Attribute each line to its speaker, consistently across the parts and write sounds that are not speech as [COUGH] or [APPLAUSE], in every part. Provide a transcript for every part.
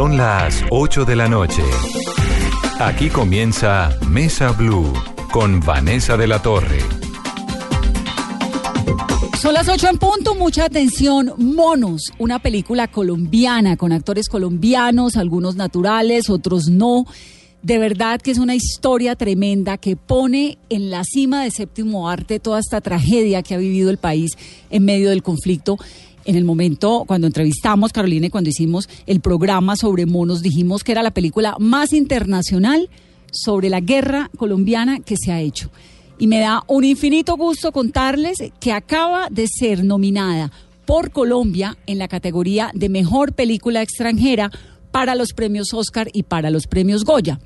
Speaker 1: Son las 8 de la noche. Aquí comienza Mesa Blue con Vanessa de la Torre.
Speaker 2: Son las 8 en punto, mucha atención. Monos, una película colombiana con actores colombianos, algunos naturales, otros no. De verdad que es una historia tremenda que pone en la cima de séptimo arte toda esta tragedia que ha vivido el país en medio del conflicto. En el momento cuando entrevistamos Carolina y cuando hicimos el programa sobre monos, dijimos que era la película más internacional sobre la guerra colombiana que se ha hecho y me da un infinito gusto contarles que acaba de ser nominada por Colombia en la categoría de mejor película extranjera para los premios Oscar y para los premios Goya.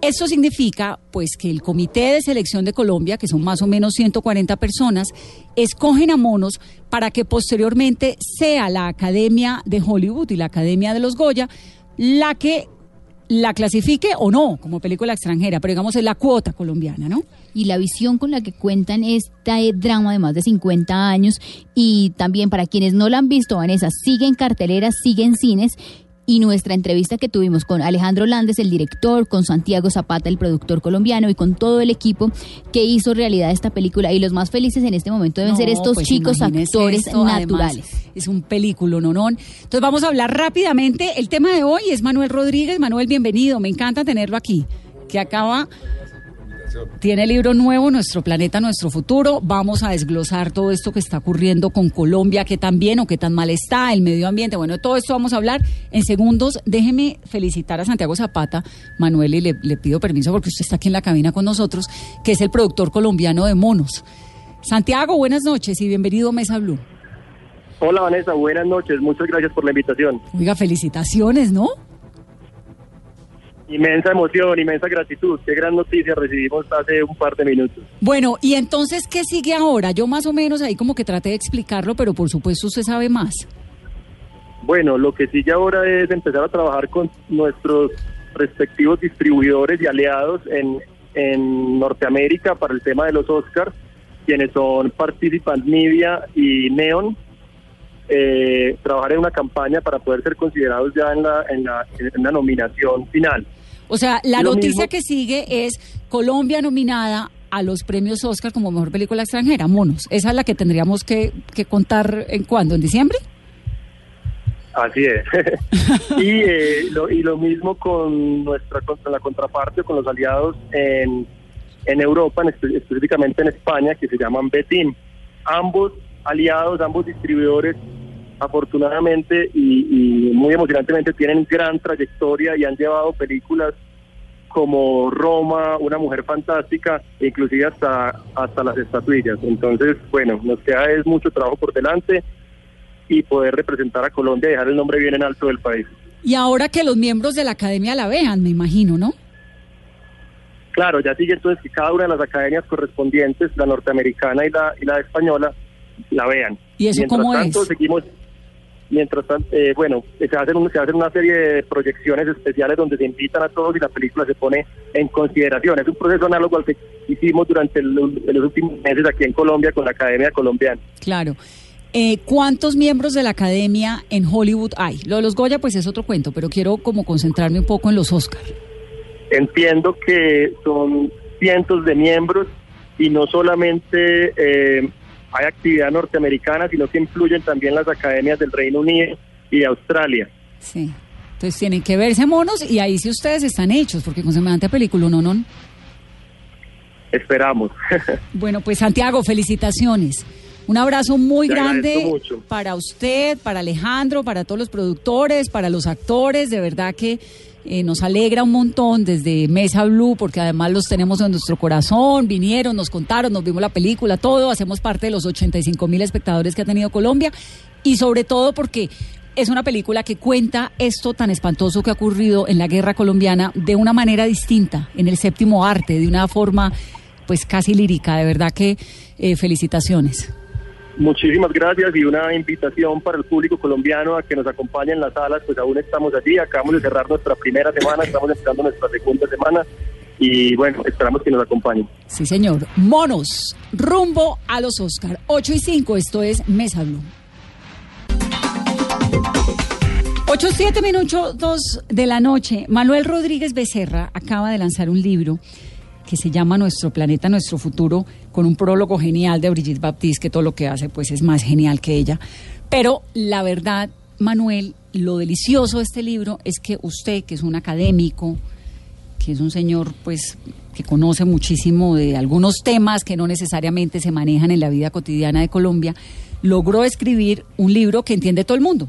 Speaker 2: Esto significa, pues, que el Comité de Selección de Colombia, que son más o menos 140 personas, escogen a monos para que posteriormente sea la Academia de Hollywood y la Academia de los Goya la que la clasifique o no como película extranjera, pero digamos es la cuota colombiana, ¿no?
Speaker 3: Y la visión con la que cuentan este drama de más de 50 años y también para quienes no la han visto, Vanessa, siguen carteleras, siguen cines y nuestra entrevista que tuvimos con Alejandro Landes, el director, con Santiago Zapata, el productor colombiano, y con todo el equipo que hizo realidad esta película. Y los más felices en este momento deben ser estos
Speaker 2: pues
Speaker 3: chicos actores naturales.
Speaker 2: es un película, no, no. Entonces vamos a hablar rápidamente. El tema de hoy es Manuel Rodríguez. Manuel, bienvenido. Me encanta tenerlo aquí. Que acaba tiene libro nuevo, Nuestro Planeta, Nuestro Futuro. Vamos a desglosar todo esto que está ocurriendo con Colombia, qué tan bien o qué tan mal está, el medio ambiente. Bueno, de todo esto vamos a hablar en segundos. Déjeme felicitar a Santiago Zapata, Manuel, y le, le pido permiso porque usted está aquí en la cabina con nosotros, que es el productor colombiano de Monos. Santiago, buenas noches y bienvenido a Mesa Blue.
Speaker 4: Hola Vanessa, buenas noches, muchas gracias por la invitación.
Speaker 2: Oiga, felicitaciones, ¿no?
Speaker 4: Inmensa emoción, inmensa gratitud. Qué gran noticia recibimos hace un par de minutos.
Speaker 2: Bueno, y entonces, ¿qué sigue ahora? Yo más o menos ahí como que traté de explicarlo, pero por supuesto usted sabe más.
Speaker 4: Bueno, lo que sigue ahora es empezar a trabajar con nuestros respectivos distribuidores y aliados en, en Norteamérica para el tema de los Oscars, quienes son Participant Media y Neon. Eh, trabajar en una campaña para poder ser considerados ya en la, en la, en la nominación final.
Speaker 2: O sea, la noticia que sigue es Colombia nominada a los premios Oscar como mejor película extranjera, monos. Esa es la que tendríamos que, que contar en cuándo, en diciembre.
Speaker 4: Así es. [LAUGHS] y, eh, lo, y lo mismo con nuestra con la contraparte, con los aliados en, en Europa, en, específicamente en España, que se llaman Betim. Ambos aliados, ambos distribuidores, afortunadamente y, y, muy emocionantemente tienen gran trayectoria y han llevado películas como Roma, Una Mujer Fantástica, inclusive hasta, hasta las estatuillas. Entonces, bueno, nos queda es mucho trabajo por delante y poder representar a Colombia y dejar el nombre bien en alto del país.
Speaker 2: Y ahora que los miembros de la academia la vean, me imagino, ¿no?
Speaker 4: Claro, ya sigue entonces que cada una de las academias correspondientes, la norteamericana y la, y la española, la vean.
Speaker 2: ¿Y eso
Speaker 4: Mientras
Speaker 2: cómo
Speaker 4: tanto,
Speaker 2: es?
Speaker 4: seguimos mientras tanto, eh, bueno, se hacen, un, se hacen una serie de proyecciones especiales donde se invitan a todos y la película se pone en consideración. Es un proceso análogo al que hicimos durante el, los últimos meses aquí en Colombia con la Academia Colombiana.
Speaker 2: Claro. Eh, ¿Cuántos miembros de la academia en Hollywood hay? Lo de los Goya pues es otro cuento, pero quiero como concentrarme un poco en los Oscar.
Speaker 4: Entiendo que son cientos de miembros y no solamente eh, hay actividad norteamericana, sino que influyen también las academias del Reino Unido y de Australia.
Speaker 2: Sí. Entonces tienen que verse monos y ahí sí ustedes están hechos, porque con semejante película no, no.
Speaker 4: Esperamos. [LAUGHS]
Speaker 2: bueno, pues Santiago, felicitaciones. Un abrazo muy
Speaker 4: Te
Speaker 2: grande para usted, para Alejandro, para todos los productores, para los actores. De verdad que eh, nos alegra un montón desde Mesa Blue, porque además los tenemos en nuestro corazón. Vinieron, nos contaron, nos vimos la película, todo. Hacemos parte de los 85 mil espectadores que ha tenido Colombia. Y sobre todo porque es una película que cuenta esto tan espantoso que ha ocurrido en la guerra colombiana de una manera distinta, en el séptimo arte, de una forma pues casi lírica. De verdad que eh, felicitaciones.
Speaker 4: Muchísimas gracias y una invitación para el público colombiano a que nos acompañe en las salas, pues aún estamos allí, acabamos de cerrar nuestra primera semana, estamos empezando nuestra segunda semana y bueno, esperamos que nos acompañen.
Speaker 2: Sí, señor. Monos, rumbo a los Oscar. 8 y 5, esto es Mesa Blue. 8, 7 minutos de la noche. Manuel Rodríguez Becerra acaba de lanzar un libro que se llama Nuestro planeta, nuestro futuro, con un prólogo genial de Brigitte Baptiste, que todo lo que hace pues es más genial que ella. Pero la verdad, Manuel, lo delicioso de este libro es que usted, que es un académico, que es un señor pues que conoce muchísimo de algunos temas que no necesariamente se manejan en la vida cotidiana de Colombia, logró escribir un libro que entiende todo el mundo.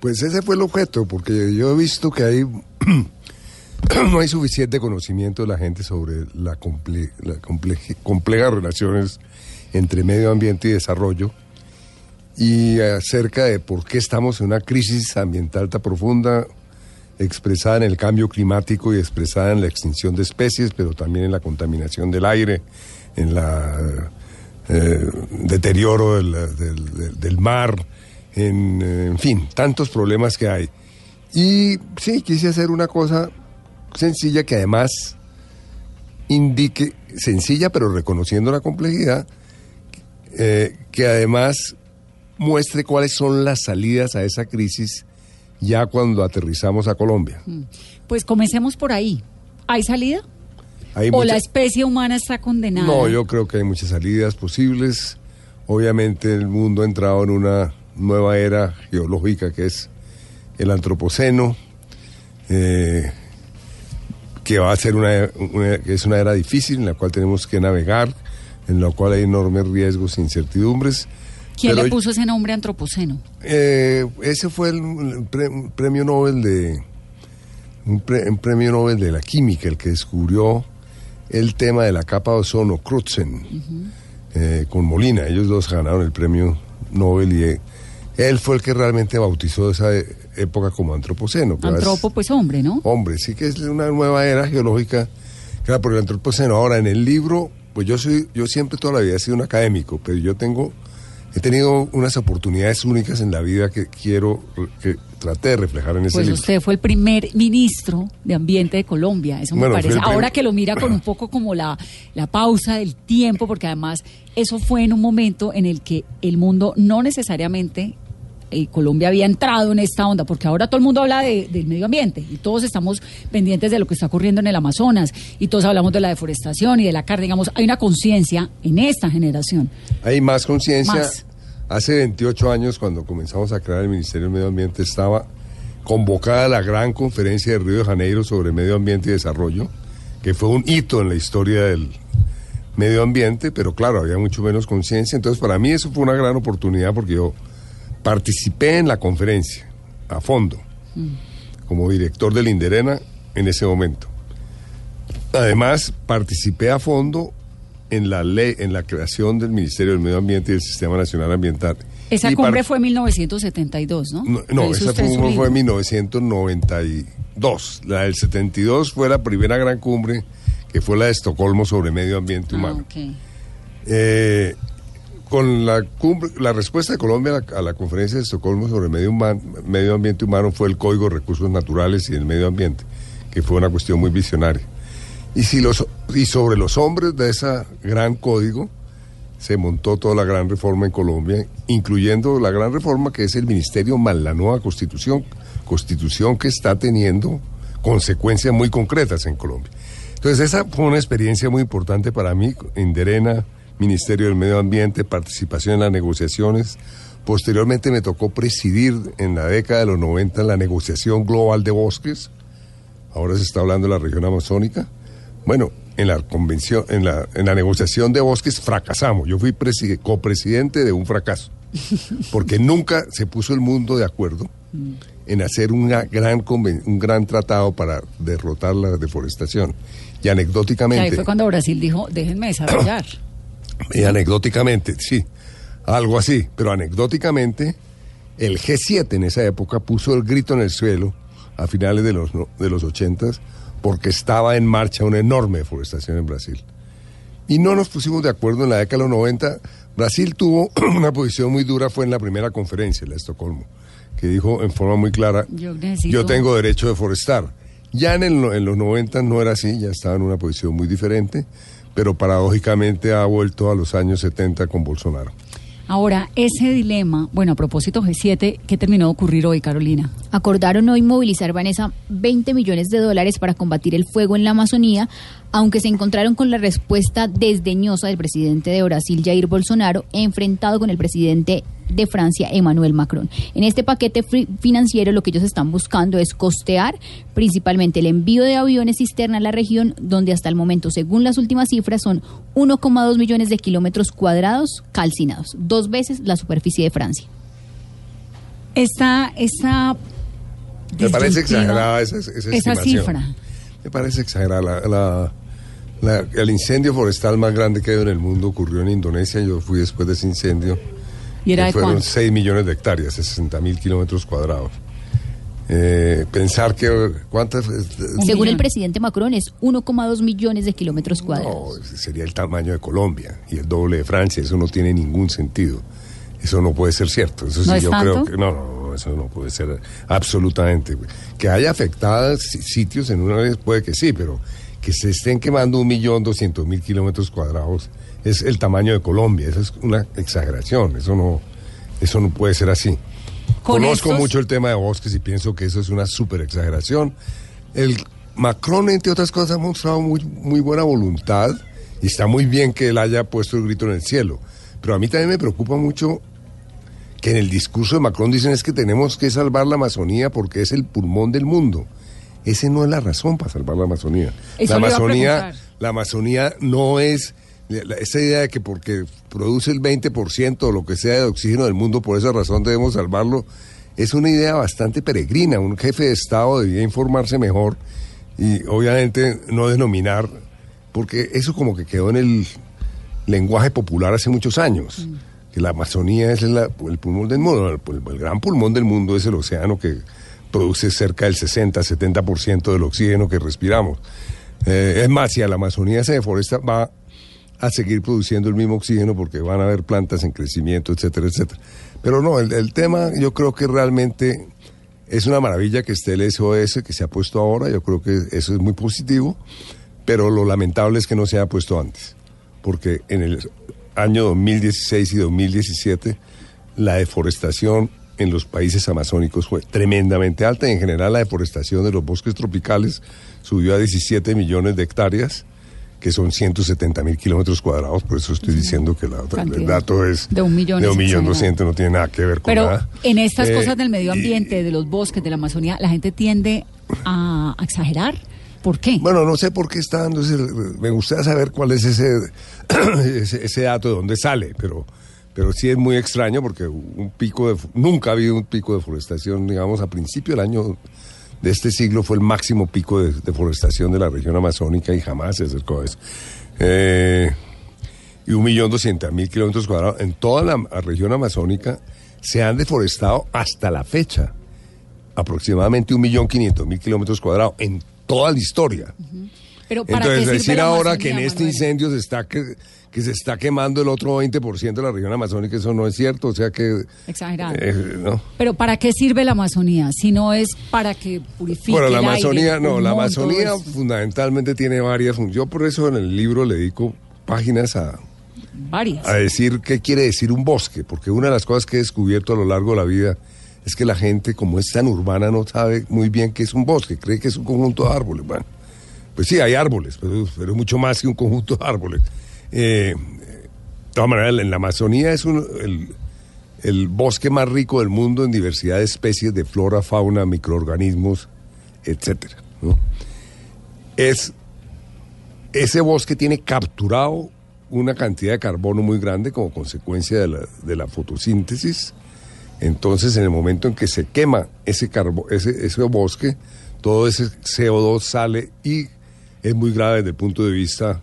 Speaker 5: Pues ese fue el objeto, porque yo he visto que hay [CLEARS THROAT] [CLEARS THROAT] no hay suficiente conocimiento de la gente sobre la, comple la complejas relaciones entre medio ambiente y desarrollo y acerca de por qué estamos en una crisis ambiental tan profunda expresada en el cambio climático y expresada en la extinción de especies, pero también en la contaminación del aire, en la eh, deterioro del, del mar, en, en fin, tantos problemas que hay. Y sí, quise hacer una cosa sencilla que además indique, sencilla pero reconociendo la complejidad, eh, que además muestre cuáles son las salidas a esa crisis ya cuando aterrizamos a Colombia. Mm.
Speaker 2: Pues comencemos por ahí. ¿Hay salida? ¿O la especie humana está condenada?
Speaker 5: No, yo creo que hay muchas salidas posibles. Obviamente el mundo ha entrado en una nueva era geológica que es el antropoceno, eh, que va a ser una, es una era difícil en la cual tenemos que navegar, en la cual hay enormes riesgos e incertidumbres.
Speaker 2: ¿Quién le puso ese nombre antropoceno?
Speaker 5: Eh, ese fue el, premio Nobel de un, premio Nobel de la química, el que descubrió el tema de la capa de ozono, Crutzen, eh, con Molina. Ellos dos ganaron el premio Nobel y él fue el que realmente bautizó esa época como antropoceno.
Speaker 2: Antropo, pues hombre, ¿no?
Speaker 5: Hombre, sí que es una nueva era geológica, claro, por el antropoceno. Ahora, en el libro, pues yo soy, yo siempre toda la vida he sido un académico, pero yo tengo, he tenido unas oportunidades únicas en la vida que quiero, que traté de reflejar en ese
Speaker 2: pues
Speaker 5: libro.
Speaker 2: usted fue el primer ministro de Ambiente de Colombia, eso me parece. Ahora que lo mira con un [CLEARS THROAT] poco como la, la pausa del tiempo, porque además eso fue en un momento en el que el mundo no necesariamente y Colombia había entrado en esta onda, porque ahora todo el mundo habla del medio ambiente y todos estamos pendientes de lo que está ocurriendo en el Amazonas y todos hablamos de la deforestación y de la carne, digamos, hay una conciencia en esta generación.
Speaker 5: Hay más conciencia. Hace 28 años, cuando comenzamos a crear el Ministerio del Medio Ambiente, estaba convocada la gran conferencia de Río de Janeiro sobre medio ambiente y desarrollo, que fue un hito en la historia del medio ambiente, pero claro, había mucho menos conciencia. Entonces, para mí eso fue una gran oportunidad porque yo Participé en la conferencia a fondo como director del Inderena en ese momento. Además, participé a fondo en la ley, en la creación del Ministerio del Medio Ambiente y del Sistema Nacional Ambiental.
Speaker 2: Esa cumbre fue en 1972, ¿no? No,
Speaker 5: no esa cumbre fue en 1992. La del 72 fue la primera gran cumbre que fue la de Estocolmo sobre medio ambiente ah, humano. eh, con la, respuesta de Colombia a la, conferencia de Estocolmo sobre medio, medio ambiente humano fue el Código de Recursos Naturales y el Medio Ambiente, que fue una cuestión muy visionaria. Y, si los, y sobre los hombres de ese gran código se montó toda la gran reforma en Colombia, incluyendo la gran reforma que es el Ministerio más la nueva Constitución, Constitución que está teniendo consecuencias muy concretas en Colombia. Entonces esa fue una experiencia muy importante para mí, en Derena, Ministerio del Medio Ambiente, participación en las negociaciones. Posteriormente me tocó presidir en la década de los 90 la negociación global de bosques. Ahora se está hablando de la región amazónica. Bueno, en la convención, en la, en la negociación de bosques fracasamos. Yo fui copresidente de un fracaso. [LAUGHS] Porque nunca se puso el mundo de acuerdo en hacer una gran un gran tratado para derrotar la deforestación. Y anecdóticamente.
Speaker 2: ahí fue cuando Brasil dijo, déjenme desarrollar.
Speaker 5: Y anecdóticamente, sí, algo así, pero anecdóticamente, el G7 en esa época puso el grito en el suelo a finales de los, de los 80 porque estaba en marcha una enorme deforestación en Brasil. Y no nos pusimos de acuerdo en la década de los 90. Brasil tuvo [CLEARS THROAT] una posición muy dura, fue en la primera conferencia, la de Estocolmo, que dijo en forma muy clara, yo, tengo derecho a deforestar. Ya en, en los 90 no era así, ya estaba en una posición muy diferente pero paradójicamente ha vuelto a los años 70 con Bolsonaro.
Speaker 2: Ahora, ese dilema, bueno, a propósito G7, ¿qué terminó de ocurrir hoy, Carolina?
Speaker 3: Acordaron hoy movilizar, Vanessa, 20 millones de dólares para combatir el fuego en la Amazonía, aunque se encontraron con la respuesta desdeñosa del presidente de Brasil, Jair Bolsonaro, enfrentado con el presidente de Francia, Emmanuel Macron. En este paquete financiero lo que ellos están buscando es costear principalmente el envío de aviones cisterna a la región, donde hasta el momento, según las últimas cifras, son 1,2 millones de kilómetros cuadrados calcinados, dos veces la superficie de Francia.
Speaker 2: Esta, esta
Speaker 5: me parece exagerada esa, esa, cifra. Me parece exagerada. el incendio forestal más grande que hay en el mundo ocurrió en Indonesia. Yo fui después de ese incendio
Speaker 2: ¿Y era
Speaker 5: fueron 6 millones de hectáreas, 60 mil kilómetros cuadrados. Eh, pensar que cuántas
Speaker 3: según el presidente Macron es 1,2 millones de kilómetros cuadrados.
Speaker 5: no, sería el tamaño de Colombia y el doble de Francia. Eso no tiene ningún sentido. Eso no puede ser cierto. Eso sí yo creo que no, no eso no puede ser absolutamente. Que haya afectados sitios en una vez puede que sí pero que se estén quemando un millón doscientos mil kilómetros cuadrados es el tamaño de Colombia. Esa es una exageración. Eso no, eso no puede ser así. Conozco mucho el tema de bosques y pienso que eso es una súper exageración. El Macron, entre otras cosas, ha mostrado muy, muy buena voluntad y está muy bien que él haya puesto el grito en el cielo. Pero a mí también me preocupa mucho que en el discurso de Macron dicen es que tenemos que salvar la Amazonía porque es el pulmón del mundo. Ese no es la razón para salvar la Amazonía. la Amazonía, la Amazonía no es esa idea de que porque produce el 20% o lo que sea de oxígeno del mundo, por esa razón debemos salvarlo, es una idea bastante peregrina. Un jefe de Estado debía informarse mejor y obviamente no denominar, porque eso como que quedó en el lenguaje popular hace muchos años, mm. que la Amazonía es el pulmón del mundo, el, gran pulmón del mundo es el océano que produce cerca del 60-70% del oxígeno que respiramos. Eh, es más, si a la Amazonía se deforesta, va a seguir produciendo el mismo oxígeno porque van a haber plantas en crecimiento, etcétera, etcétera. Pero no, el, tema yo creo que realmente es una maravilla que esté el SOS que se ha puesto ahora, yo creo que eso es muy positivo, pero lo lamentable es que no se haya puesto antes, porque en el año 2016 y 2017 la deforestación en los países amazónicos fue tremendamente alta y en general la deforestación de los bosques tropicales subió a 17 millones de hectáreas que son 170 mil kilómetros cuadrados, por eso estoy diciendo que el dato es
Speaker 2: de un millón,
Speaker 5: de un millón doscientos, no tiene nada que ver con
Speaker 2: Pero
Speaker 5: nada.
Speaker 2: en estas eh, cosas del medio ambiente, de los bosques, de la Amazonía, la gente tiende a, exagerar. ¿Por qué?
Speaker 5: Bueno, no sé por qué está dando ese, me gustaría saber cuál es [CLEARS THROAT] ese, ese, dato de dónde sale, pero pero sí es muy extraño porque un pico de nunca ha habido un pico de deforestación, digamos, a principio del año de este siglo fue el máximo pico de deforestación de la región amazónica y jamás se acercó a eso. Eh, y un millón doscientos mil kilómetros cuadrados en toda la región amazónica se han deforestado hasta la fecha aproximadamente un millón quinientos mil kilómetros cuadrados en toda la historia. Pero Entonces, decir ahora que en este incendio se está que, se está quemando el otro 20% de la región amazónica, eso no es cierto, o sea que...
Speaker 2: Exagerado. Eh, Pero ¿para qué sirve la Amazonía? Si no es para que purifique
Speaker 5: Bueno, la Amazonía, no, la Amazonía fundamentalmente tiene varias funciones. Yo por eso en el libro le dedico páginas a...
Speaker 2: Varias.
Speaker 5: A decir qué quiere decir un bosque, porque una de las cosas que he descubierto a lo largo de la vida es que la gente, como es tan urbana, no sabe muy bien qué es un bosque, cree que es un conjunto de árboles. Bueno, pues sí, hay árboles, pero, es mucho más que un conjunto de árboles. Eh, de todas maneras, en la Amazonía es el, bosque más rico del mundo en diversidad de especies de flora, fauna, microorganismos, etcétera. Es, ese bosque tiene capturado una cantidad de carbono muy grande como consecuencia de la, de la fotosíntesis. Entonces, en el momento en que se quema ese, carbo, ese, ese bosque, todo ese CO2 sale y es muy grave desde el punto de vista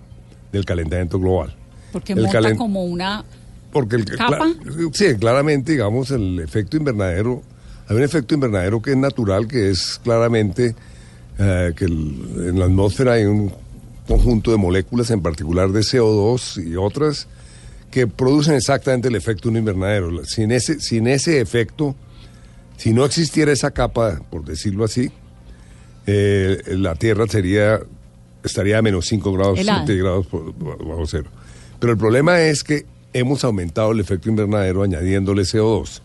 Speaker 5: del calentamiento global.
Speaker 2: Porque monta como una
Speaker 5: porque el,
Speaker 2: capa.
Speaker 5: sí, claramente, digamos, el efecto invernadero, hay un efecto invernadero que es natural, que es claramente eh, que en la atmósfera hay un conjunto de moléculas, en particular de CO2 y otras, que producen exactamente el efecto de un invernadero. Sin ese, sin ese efecto, si no existiera esa capa, por decirlo así, eh, la Tierra sería estaría a menos 5 grados centígrados bajo cero. Pero el problema es que hemos aumentado el efecto invernadero añadiéndole CO2.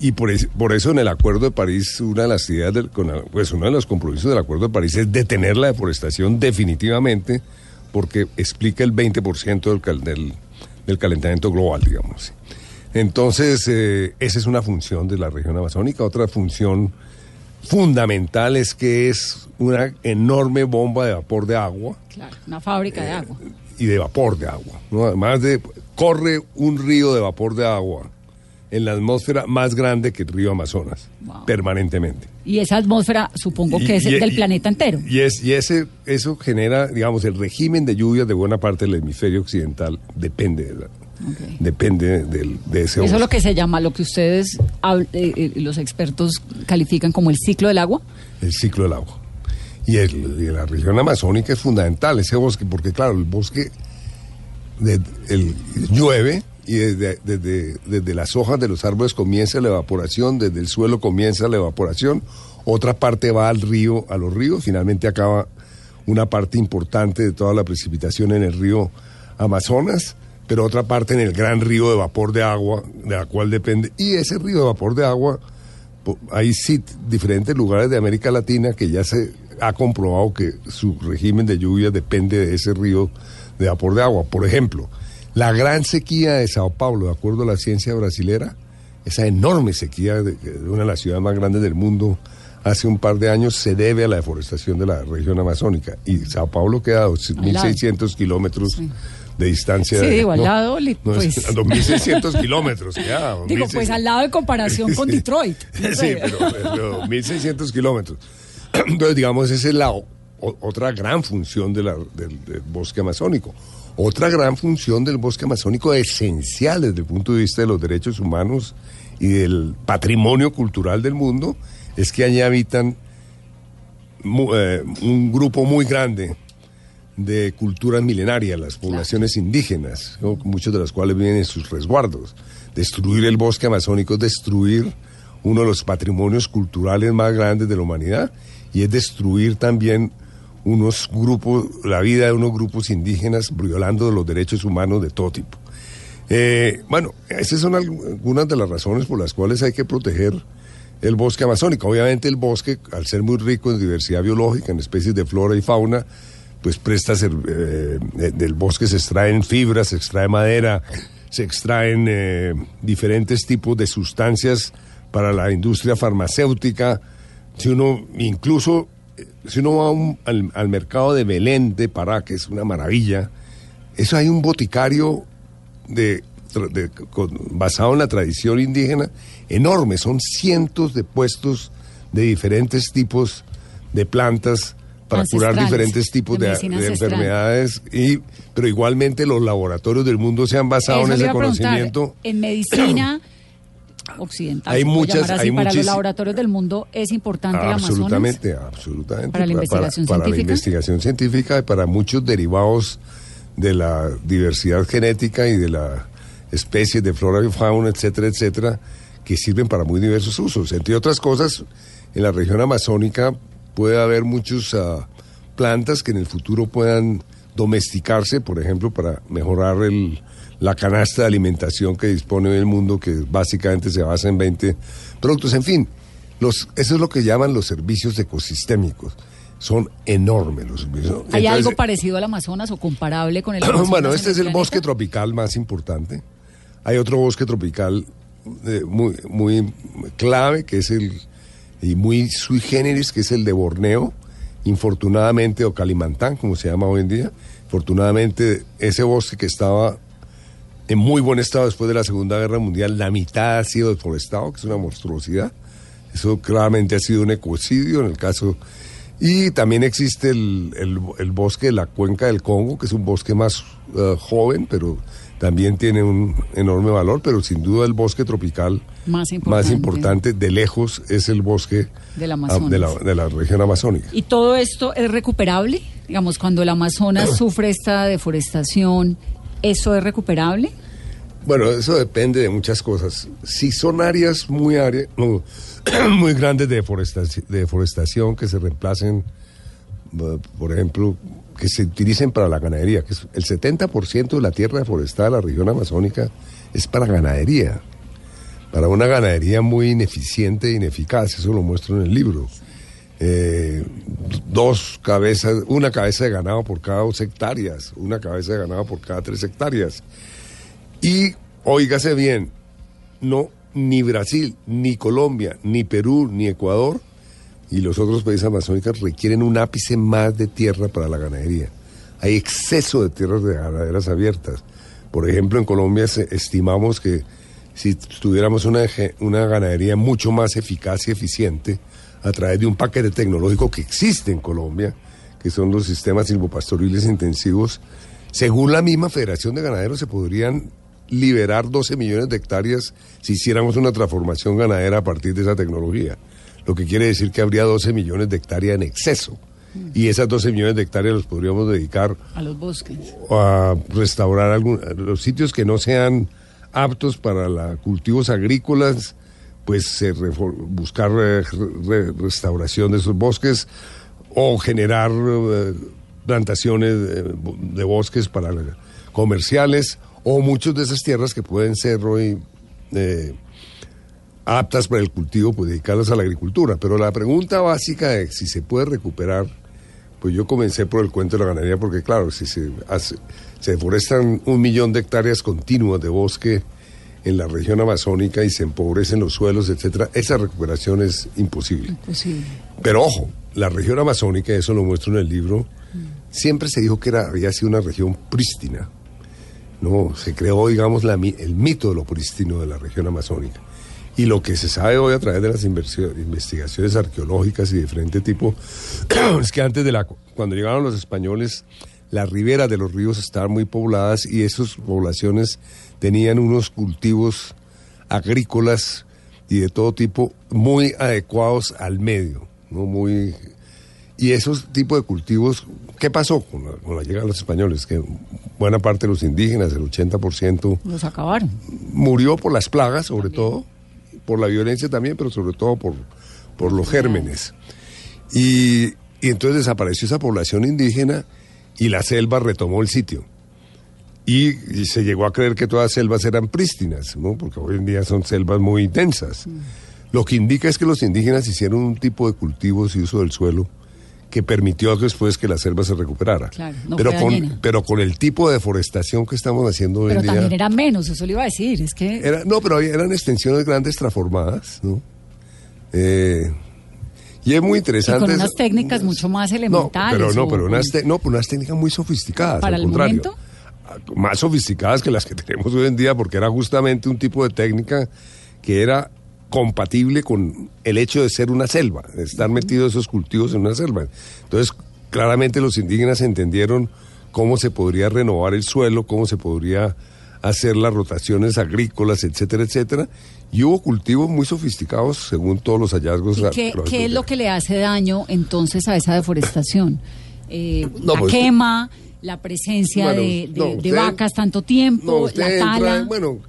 Speaker 5: Y por, por eso en el Acuerdo de París, una de las ideas, del, pues uno de los compromisos del Acuerdo de París es detener la deforestación definitivamente, porque explica el 20% del, del, del, calentamiento global, digamos. Entonces, eh, esa es una función de la región amazónica. Otra función fundamental es que es una enorme bomba de vapor de agua.
Speaker 2: Claro, una fábrica de eh, agua.
Speaker 5: Y de vapor de agua. ¿no? Además de, corre un río de vapor de agua en la atmósfera más grande que el río Amazonas, permanentemente.
Speaker 2: Y esa atmósfera supongo que es del planeta entero.
Speaker 5: Y, es, y ese, eso genera, digamos, el régimen de lluvias de buena parte del hemisferio occidental depende de, depende del, de ese
Speaker 2: ¿Eso es lo que se llama, lo que ustedes, eh, eh, los expertos, califican como el ciclo del agua?
Speaker 5: El ciclo del agua. Y, el, la región amazónica es fundamental, ese bosque, porque claro, el bosque el, llueve y desde, desde, las hojas de los árboles comienza la evaporación, desde el suelo comienza la evaporación, otra parte va al río, a los ríos, finalmente acaba una parte importante de toda la precipitación en el río Amazonas, pero otra parte en el gran río de vapor de agua, de la cual depende, y ese río de vapor de agua, hay sí, diferentes lugares de América Latina que ya se ha comprobado que su régimen de lluvia depende de ese río de vapor de agua. Por ejemplo, la gran sequía de Sao Paulo, de acuerdo a la ciencia brasilera, esa enorme sequía de, una de las ciudades más grandes del mundo hace un par de años se debe a la deforestación de la región amazónica. Y Sao Paulo queda a 2.600 kilómetros de distancia.
Speaker 2: Sí, digo, al lado, pues... [LAUGHS]
Speaker 5: 2.600 kilómetros, [LAUGHS]
Speaker 2: Digo, pues al lado de comparación con Detroit. [LAUGHS]
Speaker 5: sí, pero, 1.600 kilómetros. [CLEARS THROAT] Entonces, digamos, ese es la otra gran función del, bosque amazónico. Otra gran función del bosque amazónico esencial desde el punto de vista de los derechos humanos y del patrimonio cultural del mundo es que allí habitan eh, un grupo muy grande de culturas milenarias, las poblaciones indígenas, muchos de las cuales viven en sus resguardos. Destruir el bosque amazónico es destruir uno de los patrimonios culturales más grandes de la humanidad y es destruir también unos grupos, la vida de unos grupos indígenas violando los derechos humanos de todo tipo. Eh, bueno, esas son algunas de las razones por las cuales hay que proteger el bosque amazónico. Obviamente el bosque, al ser muy rico en diversidad biológica, en especies de flora y fauna, pues presta ser, eh, del bosque se extraen fibras, se extrae madera, se extraen eh, diferentes tipos de sustancias para la industria farmacéutica. Si uno incluso si uno va al, mercado de Belén de Pará, que es una maravilla, eso hay un boticario de, basado en la tradición indígena enorme, son cientos de puestos de diferentes tipos de plantas para curar diferentes tipos de, enfermedades y pero igualmente los laboratorios del mundo se han basado en ese conocimiento
Speaker 2: en medicina [CLEARS THROAT] occidental.
Speaker 5: Hay muchas, hay
Speaker 2: para los laboratorios del mundo es importante
Speaker 5: absolutamente,
Speaker 2: el
Speaker 5: Amazonas. Absolutamente,
Speaker 2: Para la investigación científica.
Speaker 5: Para la investigación científica y para muchos derivados de la diversidad genética y de la especies de flora y fauna, etcétera, etcétera, que sirven para muy diversos usos. Entre otras cosas, en la región amazónica puede haber muchas ah, plantas que en el futuro puedan domesticarse, por ejemplo, para mejorar el, la canasta de alimentación que dispone el mundo, que básicamente se basa en 20 productos. En fin, los, eso es lo que llaman los servicios ecosistémicos. Son enormes los servicios.
Speaker 2: ¿Hay algo parecido al Amazonas o comparable con el [CLEARS THROAT] Amazonas?
Speaker 5: bueno, este es el bosque tropical más importante. Hay otro bosque tropical eh, muy, muy clave, que es el, y muy sui generis, que es el de Borneo, infortunadamente, o Calimantán, como se llama hoy en día. Afortunadamente, ese bosque que estaba en muy buen estado después de la Segunda Guerra Mundial. La mitad ha sido deforestado, que es una monstruosidad. Eso claramente ha sido un ecocidio en el caso. Y también existe el, el, bosque de la cuenca del Congo, que es un bosque más eh, joven, pero también tiene un enorme valor, pero sin duda el bosque tropical más importante, de lejos es el bosque de la, de la, región amazónica.
Speaker 2: ¿Y todo esto es recuperable? Digamos, cuando el Amazonas [CLEARS THROAT] sufre esta deforestación, ¿Eso es recuperable?
Speaker 5: Bueno, eso depende de muchas cosas. Si son áreas muy, [CLEARS THROAT] muy grandes de deforestación, de deforestación que se reemplacen, por ejemplo, que se utilicen para la ganadería, que es el 70% de la tierra deforestada de la región amazónica es para ganadería, para una ganadería muy ineficiente e ineficaz, eso lo muestro en el libro. Eh, dos cabezas, una cabeza de ganado por cada dos hectáreas, una cabeza de ganado por cada tres hectáreas. Y, óigase bien, no, ni Brasil, ni Colombia, ni Perú, ni Ecuador y los otros países amazónicos requieren un ápice más de tierra para la ganadería. Hay exceso de tierras de ganaderas abiertas. Por ejemplo, en Colombia estimamos que si tuviéramos una, una ganadería mucho más eficaz y eficiente a través de un paquete tecnológico que existe en Colombia, que son los sistemas silvopastoriles intensivos, según la misma Federación de Ganaderos se podrían liberar 12 millones de hectáreas si hiciéramos una transformación ganadera a partir de esa tecnología lo que quiere decir que habría 12 millones de hectáreas en exceso. Y esas 12 millones de hectáreas los podríamos dedicar
Speaker 2: a los bosques.
Speaker 5: A restaurar algunos, los sitios que no sean aptos para cultivos agrícolas, pues buscar restauración de esos bosques o generar eh, plantaciones de, bosques para comerciales o muchas de esas tierras que pueden ser hoy eh, aptas para el cultivo, pues dedicarlas a la agricultura. Pero la pregunta básica es si se puede recuperar, pues yo comencé por el cuento de la ganadería, porque claro, si se, se deforestan un millón de hectáreas continuas de bosque en la región amazónica y se empobrecen los suelos, etcétera, esa recuperación es imposible.
Speaker 2: Imposible.
Speaker 5: Pero ojo, la región amazónica, eso lo muestro en el libro, siempre se dijo que era, había sido una región prístina. No, se creó, digamos, la, el mito de lo prístino de la región amazónica. Y lo que se sabe hoy a través de las investigaciones arqueológicas y de diferente tipo [CLEARS THROAT] es que antes de la cuando llegaron los españoles las riberas de los ríos estaban muy pobladas y esas poblaciones tenían unos cultivos agrícolas y de todo tipo muy adecuados al medio, no muy y esos tipos de cultivos, ¿qué pasó con la, llegada de los españoles? Que buena parte de los indígenas, el 80%...
Speaker 2: Los acabaron.
Speaker 5: Murió por las plagas, sobre todo por la violencia también, pero sobre todo por, por los gérmenes. Y, y entonces desapareció esa población indígena y la selva retomó el sitio. Y, se llegó a creer que todas las selvas eran prístinas, ¿no? porque hoy en día son selvas muy intensas. Mm. Lo que indica es que los indígenas hicieron un tipo de cultivos y uso del suelo que permitió después que la selva se recuperara. pero, con, pero con el tipo de deforestación que estamos haciendo hoy
Speaker 2: en
Speaker 5: día...
Speaker 2: Pero también era menos, eso le iba a decir, es que...
Speaker 5: no, pero eran extensiones grandes transformadas, ¿no? Eh, y es muy interesante...
Speaker 2: con unas técnicas mucho más elementales.
Speaker 5: No, pero no, pero unas, no, unas técnicas muy sofisticadas,
Speaker 2: ¿Para
Speaker 5: al
Speaker 2: el
Speaker 5: contrario.
Speaker 2: Momento?
Speaker 5: Más sofisticadas que las que [LAUGHS] tenemos hoy en día, porque era justamente un tipo de técnica que era compatible con el hecho de ser una selva, de estar metidos esos cultivos en una selva. Entonces, claramente los indígenas entendieron cómo se podría renovar el suelo, cómo se podría hacer las rotaciones agrícolas, etcétera, etcétera. Y hubo cultivos muy sofisticados según todos los hallazgos.
Speaker 2: qué, es lo que le hace daño entonces a esa deforestación? Eh, la pues, quema, la presencia de, vacas tanto tiempo, la tala.
Speaker 5: bueno,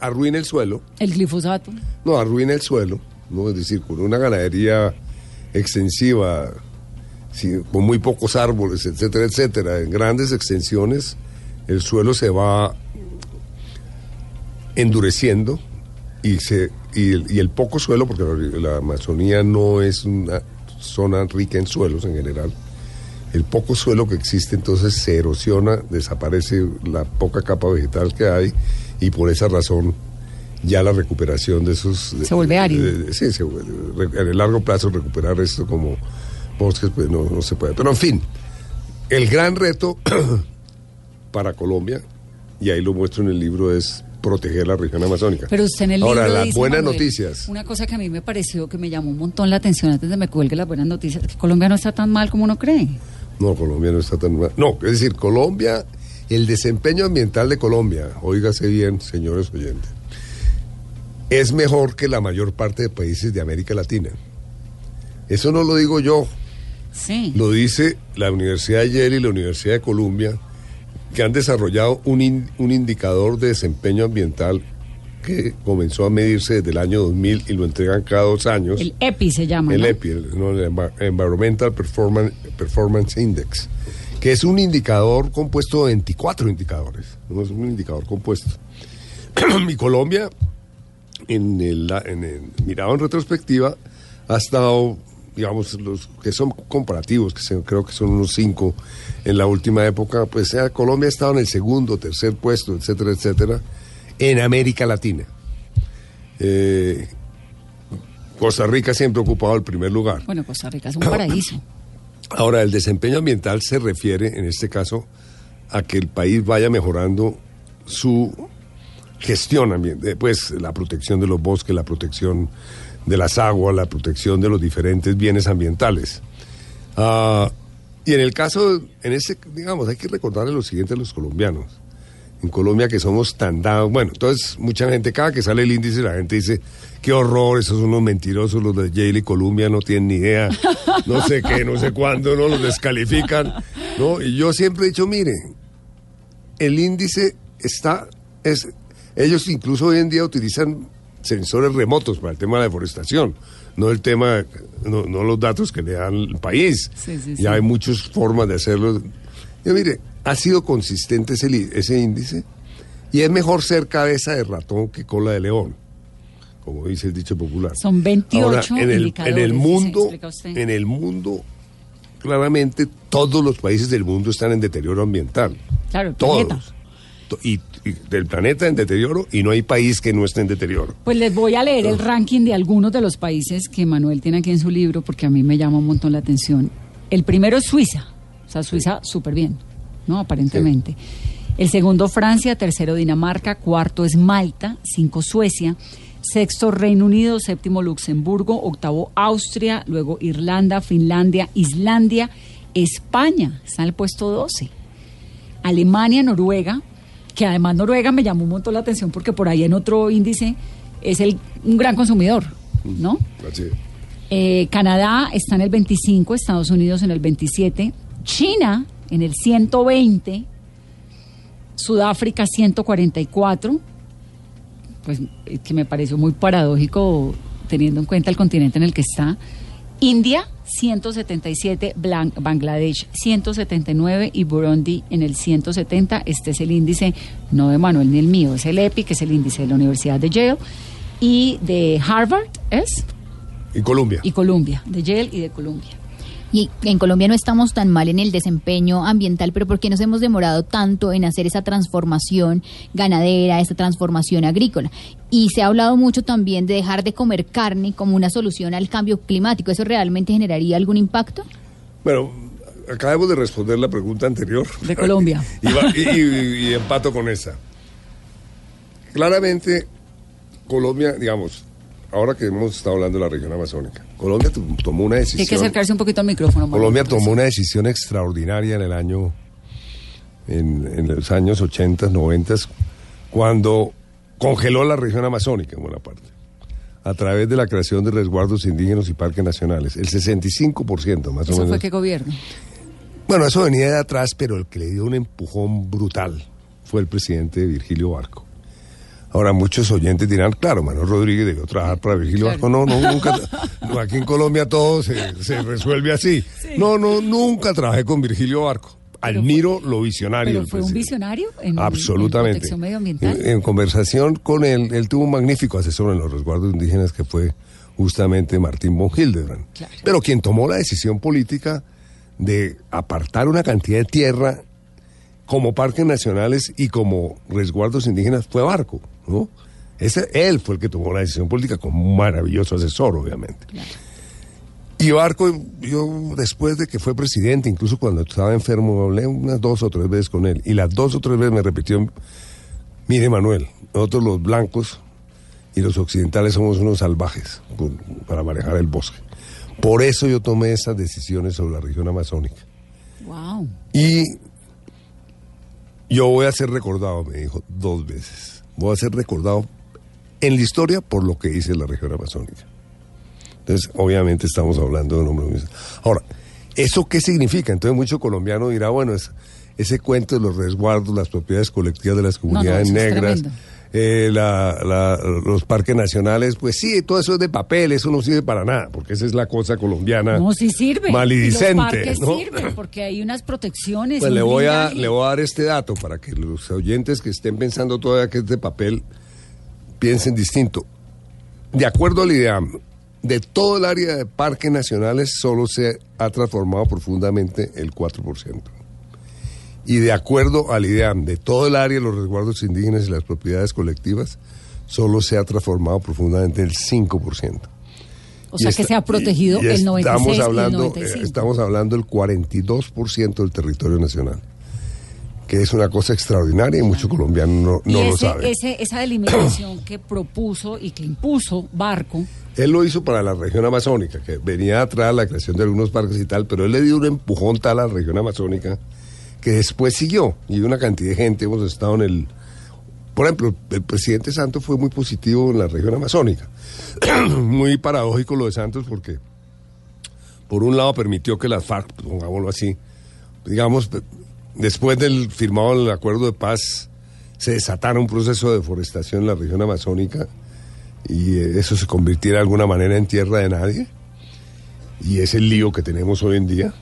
Speaker 5: arruina el suelo.
Speaker 2: ¿El glifosato?
Speaker 5: No, arruina el suelo. ¿no? Es decir, con una ganadería extensiva, con muy pocos árboles, etcétera, etcétera, en grandes extensiones, el suelo se va endureciendo y, se, y, el, poco suelo, porque la Amazonía no es una zona rica en suelos en general, el poco suelo que existe entonces se erosiona, desaparece la poca capa vegetal que hay y por esa razón ya la recuperación de esos...
Speaker 2: Se vuelve árido.
Speaker 5: sí, en el largo plazo recuperar esto como bosques pues no, no se puede. Pero en fin, el gran reto [CLEARS THROAT] para Colombia, y ahí lo muestro en el libro, es proteger la región amazónica.
Speaker 2: Pero usted en el
Speaker 5: Ahora,
Speaker 2: libro
Speaker 5: las buenas noticias.
Speaker 2: Una cosa que a mí me pareció que me llamó un montón la atención antes de me cuelgue las buenas noticias, que Colombia no está tan mal como uno cree.
Speaker 5: No, Colombia no está tan mal. No, es decir, Colombia el desempeño ambiental de Colombia, óigase bien, señores oyentes, es mejor que la mayor parte de países de América Latina. Eso no lo digo yo.
Speaker 2: Sí.
Speaker 5: Lo dice la Universidad de Yale y la Universidad de Columbia, que han desarrollado un, un indicador de desempeño ambiental que comenzó a medirse desde el año 2000 y lo entregan cada dos años.
Speaker 2: El EPI se llama.
Speaker 5: El EPI, el, Environmental Performance, Performance Index que es un indicador compuesto de 24 indicadores, no es un indicador compuesto. [CLEARS THROAT] Mi Colombia, en el, en el, mirado en retrospectiva, ha estado, digamos, los que son comparativos, que creo que son unos cinco en la última época, pues sea, Colombia ha estado en el segundo, tercer puesto, etcétera, etcétera, en América Latina. Eh, Costa Rica siempre ha ocupado el primer lugar.
Speaker 2: Bueno, Costa Rica es un paraíso. [CLEARS THROAT]
Speaker 5: Ahora, el desempeño ambiental se refiere, en este caso, a que el país vaya mejorando su gestión ambiental, pues la protección de los bosques, la protección de las aguas, la protección de los diferentes bienes ambientales. Ah, y en el caso, en ese, digamos, hay que recordarle lo siguiente a los colombianos en Colombia que somos tan dados. Bueno, entonces mucha gente, cada que sale el índice, la gente dice, qué horror, esos son unos mentirosos, los de Yale y Colombia no tienen ni idea, [LAUGHS] no sé qué, no sé cuándo, no los descalifican. ¿no? Y yo siempre he dicho, mire, el índice está, es, ellos incluso hoy en día utilizan sensores remotos para el tema de la deforestación, no el tema, no, los datos que le dan el país. ya hay muchas formas de hacerlo. Yo mire, ha sido consistente ese, ese índice y es mejor ser cabeza de ratón que cola de león, como dice el dicho popular.
Speaker 2: Son 28
Speaker 5: en el, en el mundo, en el mundo, claramente todos los países del mundo están en deterioro ambiental.
Speaker 2: Claro,
Speaker 5: todos. Y, del planeta en deterioro y no hay país que no esté en deterioro.
Speaker 2: Pues les voy a leer el ranking de algunos de los países que Manuel tiene aquí en su libro porque a mí me llama un montón la atención. El primero es Suiza, o sea, Suiza súper bien. ¿no? Aparentemente. El segundo Francia, tercero Dinamarca, cuarto es Malta, cinco Suecia, sexto Reino Unido, séptimo Luxemburgo, octavo Austria, luego Irlanda, Finlandia, Islandia, España, está en el puesto 12. Alemania, Noruega, que además Noruega me llamó un montón la atención porque por ahí en otro índice es el, un gran consumidor, ¿no? Eh, Canadá está en el 25, Estados Unidos en el 27, China en el 120, Sudáfrica 144, pues eh, que me pareció muy paradójico teniendo en cuenta el continente en el que está. India 177, Bangladesh 179 y Burundi en el 170. Este es el índice, no de Manuel ni el mío, es el EPI, que es el índice de la Universidad de Yale. Y de Harvard es.
Speaker 5: Y Columbia.
Speaker 2: Y Columbia, de Yale y de Columbia.
Speaker 3: Y en Colombia no estamos tan mal en el desempeño ambiental, pero ¿por qué nos hemos demorado tanto en hacer esa transformación ganadera, esa transformación agrícola? Y se ha hablado mucho también de dejar de comer carne como una solución al cambio climático. ¿Eso realmente generaría algún impacto?
Speaker 5: Bueno, acabamos de responder la pregunta anterior.
Speaker 2: De Colombia. [LAUGHS]
Speaker 5: y, y empato con esa. Claramente, Colombia, digamos, ahora que hemos estado hablando de la región amazónica, Colombia tomó una decisión.
Speaker 2: Hay que acercarse un poquito al micrófono.
Speaker 5: Colombia tomó una decisión extraordinaria en el año, en, los años 80, 90, cuando congeló la región amazónica en buena parte, a través de la creación de resguardos indígenas y parques nacionales, el 65% más o menos.
Speaker 2: ¿Eso fue qué gobierno?
Speaker 5: Bueno, eso venía de atrás, pero el que le dio un empujón brutal fue el presidente Virgilio Barco. Ahora muchos oyentes dirán, claro, Manuel Rodríguez debió trabajar para Virgilio Barco. No, no, [LAUGHS] nunca. aquí en Colombia todo se, resuelve así. No, no, nunca trabajé con Virgilio Barco. Admiro lo visionario.
Speaker 2: ¿Pero fue un visionario
Speaker 5: en, Absolutamente.
Speaker 2: En, medioambiental?
Speaker 5: En, conversación con él, él tuvo un magnífico asesor en los resguardos indígenas que fue justamente Martín von Hildebrand. Pero quien tomó la decisión política de apartar una cantidad de tierra como parques nacionales y como resguardos indígenas fue Barco. ¿No? Ese, él fue el que tomó la decisión política con un maravilloso asesor, obviamente. Y Barco, yo después de que fue presidente, incluso cuando estaba enfermo, hablé unas dos o tres veces con él. Y las dos o tres veces me repitió, mire Manuel, nosotros los blancos y los occidentales somos unos salvajes para manejar el bosque. Por eso yo tomé esas decisiones sobre la región amazónica.
Speaker 2: Wow.
Speaker 5: Y yo voy a ser recordado, me dijo, dos veces voy a ser recordado en la historia por lo que hice en la región amazónica. Entonces, obviamente estamos hablando de un hombre. Ahora, ¿eso qué significa? Entonces, mucho colombiano dirá, bueno, es, ese cuento de los resguardos, las propiedades colectivas de las comunidades negras, eh, los parques nacionales, pues sí, todo eso es de papel, eso no sirve para nada, porque esa es la cosa colombiana.
Speaker 2: No, sí sirve.
Speaker 5: Malidicente. los
Speaker 2: parques sirven, porque hay unas protecciones.
Speaker 5: Pues le voy, a, le voy a dar este dato para que los oyentes que estén pensando todavía que es de papel piensen distinto. De acuerdo al IDEAM, de todo el área de parques nacionales solo se ha transformado profundamente el 4% y de acuerdo al IDEAM de todo el área de los resguardos indígenas y las propiedades colectivas, solo se ha transformado profundamente el 5%.
Speaker 2: O sea que se ha protegido el 96 estamos
Speaker 5: hablando,
Speaker 2: y el
Speaker 5: eh, Estamos hablando del 42% del territorio nacional, que es una cosa extraordinaria y muchos colombianos no, lo saben.
Speaker 2: esa delimitación [COUGHS] que propuso y que impuso Barco.
Speaker 5: Él lo hizo para la región amazónica, que venía atrás la creación de algunos parques y tal, pero él le dio un empujón tal a la región amazónica que después siguió y una cantidad de gente hemos estado en el por ejemplo el presidente Santos fue muy positivo en la región amazónica. [CLEARS THROAT] Muy paradójico lo de Santos porque por un lado permitió que las FARC pongámoslo así digamos después del firmado el acuerdo de paz se desatara un proceso de deforestación en la región amazónica y eh, eso se convirtiera de alguna manera en tierra de nadie. Y es el lío que tenemos hoy en día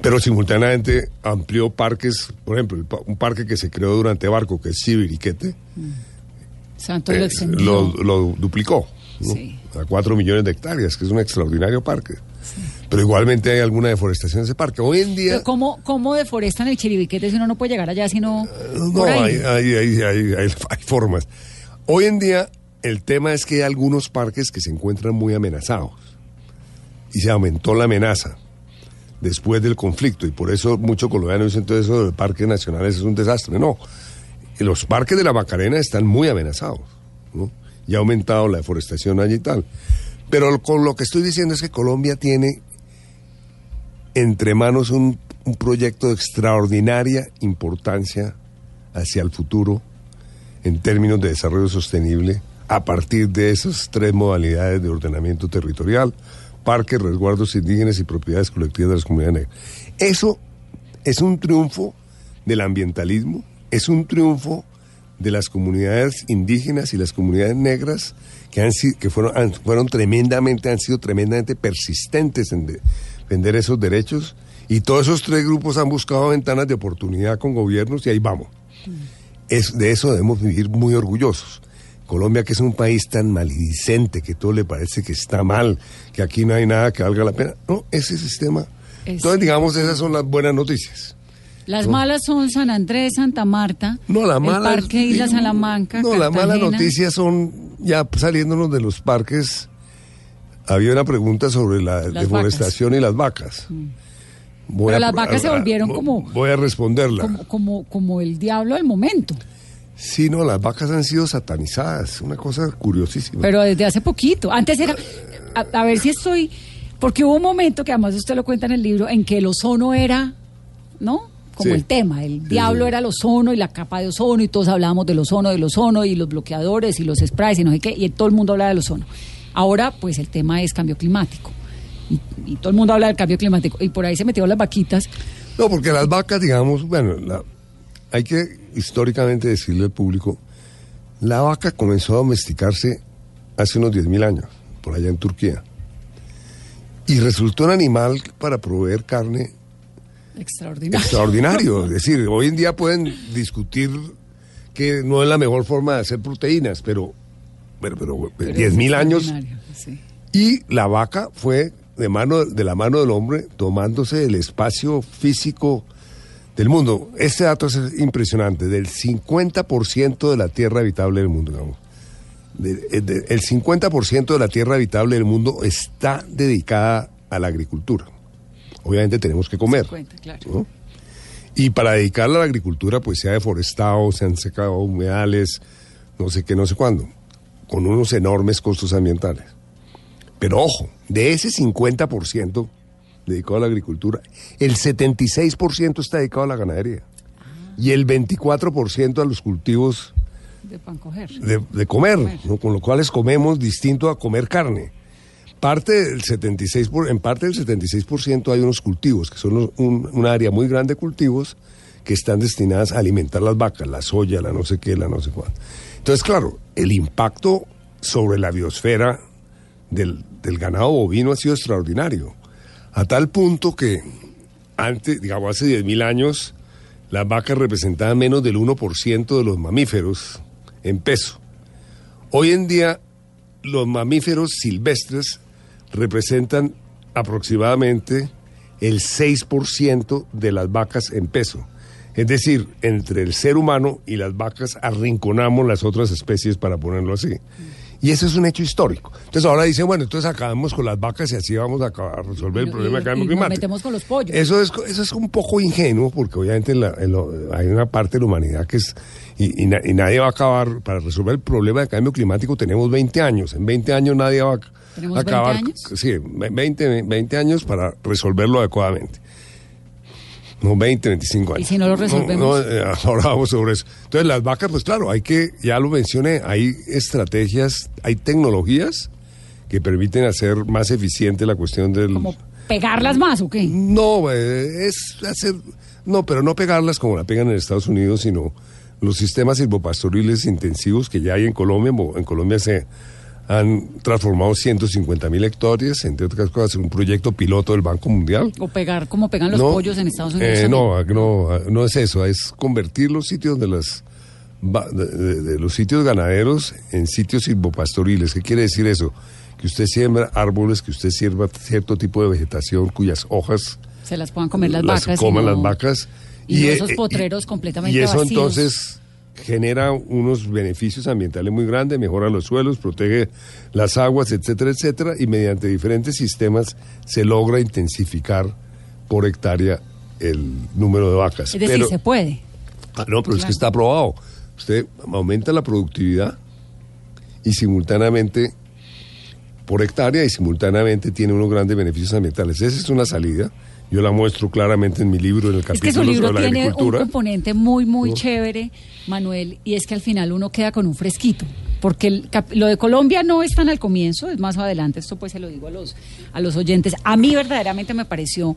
Speaker 5: pero simultáneamente amplió parques, por ejemplo, un parque que se creó durante Barco, que es Sibiriquete,
Speaker 2: eh,
Speaker 5: lo, lo, duplicó a cuatro millones de hectáreas, que es un extraordinario parque. Pero igualmente hay alguna deforestación en ese parque. Hoy en día...
Speaker 2: ¿cómo, ¿Cómo deforestan el Chiribiquete si uno no puede llegar allá sino
Speaker 5: eh, No, Hay, hay, hay, hay, formas. Hoy en día el tema es que hay algunos parques que se encuentran muy amenazados. Y se aumentó la amenaza después del conflicto y por eso muchos colombianos dicen todo eso de parques nacionales es un desastre. No, los parques de la Macarena están muy amenazados ¿no? y ha aumentado la deforestación allí y tal. Pero con lo que estoy diciendo es que Colombia tiene entre manos un, un proyecto de extraordinaria importancia hacia el futuro en términos de desarrollo sostenible a partir de esas tres modalidades de ordenamiento territorial parques, resguardos indígenas y propiedades colectivas de las comunidades negras. Eso es un triunfo del ambientalismo, es un triunfo de las comunidades indígenas y las comunidades negras que han que fueron fueron tremendamente han sido tremendamente persistentes en defender esos derechos y todos esos tres grupos han buscado ventanas de oportunidad con gobiernos y ahí vamos. Es, de eso debemos vivir muy orgullosos. Colombia, que es un país tan malidicente, que todo le parece que está mal, que aquí no hay nada que valga la pena. No, ese sistema. Entonces, digamos, esas son las buenas noticias.
Speaker 2: Las malas son San Andrés, Santa Marta,
Speaker 5: no, la mala,
Speaker 2: el Parque Isla Salamanca.
Speaker 5: No, las malas noticias son, ya saliéndonos de los parques, había una pregunta sobre la deforestación y las vacas. Mm.
Speaker 2: Pero las vacas se volvieron como...
Speaker 5: Voy a responderla.
Speaker 2: Como, como, como el diablo del momento.
Speaker 5: Sí, no, las vacas han sido satanizadas, una cosa curiosísima.
Speaker 2: Pero desde hace poquito. Antes era, a, ver si estoy, porque hubo un momento que además usted lo cuenta en el libro, en que el ozono era, ¿no? Como el tema, el diablo era el ozono y la capa de ozono y todos hablábamos del ozono, del ozono y los bloqueadores y los sprays y no sé qué, y todo el mundo habla del ozono. Ahora, pues el tema es cambio climático. Y, y todo el mundo habla del cambio climático. Y por ahí se metieron las vaquitas.
Speaker 5: No, porque las vacas, digamos, bueno, la, hay que históricamente decirle al público, la vaca comenzó a domesticarse hace unos 10.000 años, por allá en Turquía. Y resultó un animal para proveer carne
Speaker 2: extraordinario.
Speaker 5: extraordinario. [LAUGHS] es decir, hoy en día pueden discutir que no es la mejor forma de hacer proteínas, pero, pero, pero, 10.000 años. Y la vaca fue de, mano, de la mano del hombre tomándose el espacio físico del mundo. Este dato es impresionante, del 50% de la tierra habitable del mundo, digamos. el 50% de la tierra habitable del mundo está dedicada a la agricultura. Obviamente tenemos que comer. Y para dedicarla a la agricultura, pues se ha deforestado, se han secado humedales, no sé qué, no sé cuándo, con unos enormes costos ambientales. Pero ojo, de ese 50%, dedicado a la agricultura, el 76% está dedicado a la ganadería y el 24% a los cultivos
Speaker 2: de, pan coger.
Speaker 5: de, comer, con lo cual comemos distinto a comer carne. Parte del 76 en parte del 76% hay unos cultivos, que son un, área muy grande de cultivos que están destinadas a alimentar las vacas, la soya, la no sé qué, la no sé cuánto. Entonces, claro, el impacto sobre la biosfera del, del ganado bovino ha sido extraordinario, a tal punto que antes, digamos, hace 10.000 años, las vacas representaban menos del 1% de los mamíferos en peso. Hoy en día, los mamíferos silvestres representan aproximadamente el 6% de las vacas en peso. Es decir, entre el ser humano y las vacas arrinconamos las otras especies, para ponerlo así. Y eso es un hecho histórico. Entonces ahora dicen, bueno, entonces acabamos con las vacas y así vamos a, resolver el problema del cambio climático.
Speaker 2: Nos metemos con los pollos.
Speaker 5: Eso es, eso es un poco ingenuo porque obviamente hay una parte de la humanidad que es... Y, y, nadie va a acabar, para resolver el problema del cambio climático tenemos 20 años. En 20 años nadie va a acabar... 20 años? Sí, 20, 20 años para resolverlo adecuadamente. No, 20, 25 años.
Speaker 2: ¿Y si no lo resolvemos?
Speaker 5: No, eh, ahora vamos sobre eso. Entonces, las vacas, pues claro, hay que, ya lo mencioné, hay estrategias, hay tecnologías que permiten hacer más eficiente la cuestión del...
Speaker 2: ¿Como pegarlas más o qué?
Speaker 5: No, eh, es hacer... No, pero no pegarlas como la pegan en Estados Unidos, sino los sistemas silvopastoriles intensivos que ya hay en Colombia. En Colombia se han transformado 150 mil hectáreas, entre otras cosas, en un proyecto piloto del Banco Mundial.
Speaker 2: O pegar como pegan los pollos en Estados Unidos.
Speaker 5: Eh, no, no, no es eso, es convertir los sitios de las de, los sitios ganaderos en sitios silvopastoriles. ¿Qué quiere decir eso? Que usted siembra árboles, que usted sierva cierto tipo de vegetación cuyas hojas
Speaker 2: se las puedan comer las, vacas.
Speaker 5: Coman las vacas.
Speaker 2: Y, esos potreros completamente
Speaker 5: Y eso
Speaker 2: vacíos.
Speaker 5: entonces genera unos beneficios ambientales muy grandes, mejora los suelos, protege las aguas, etcétera, etcétera, y mediante diferentes sistemas se logra intensificar por hectárea el número de vacas.
Speaker 2: Es decir, se puede.
Speaker 5: Ah, no, pero es que está aprobado. Usted aumenta la productividad y simultáneamente por hectárea y simultáneamente tiene unos grandes beneficios ambientales. Esa es una salida yo la muestro claramente en mi libro, en el capítulo
Speaker 2: es que su libro
Speaker 5: sobre la
Speaker 2: tiene un componente muy, muy chévere, Manuel, y es que al final uno queda con un fresquito. Porque lo de Colombia no es tan al comienzo, es más adelante, esto pues se lo digo a los, a los oyentes. A mí verdaderamente me pareció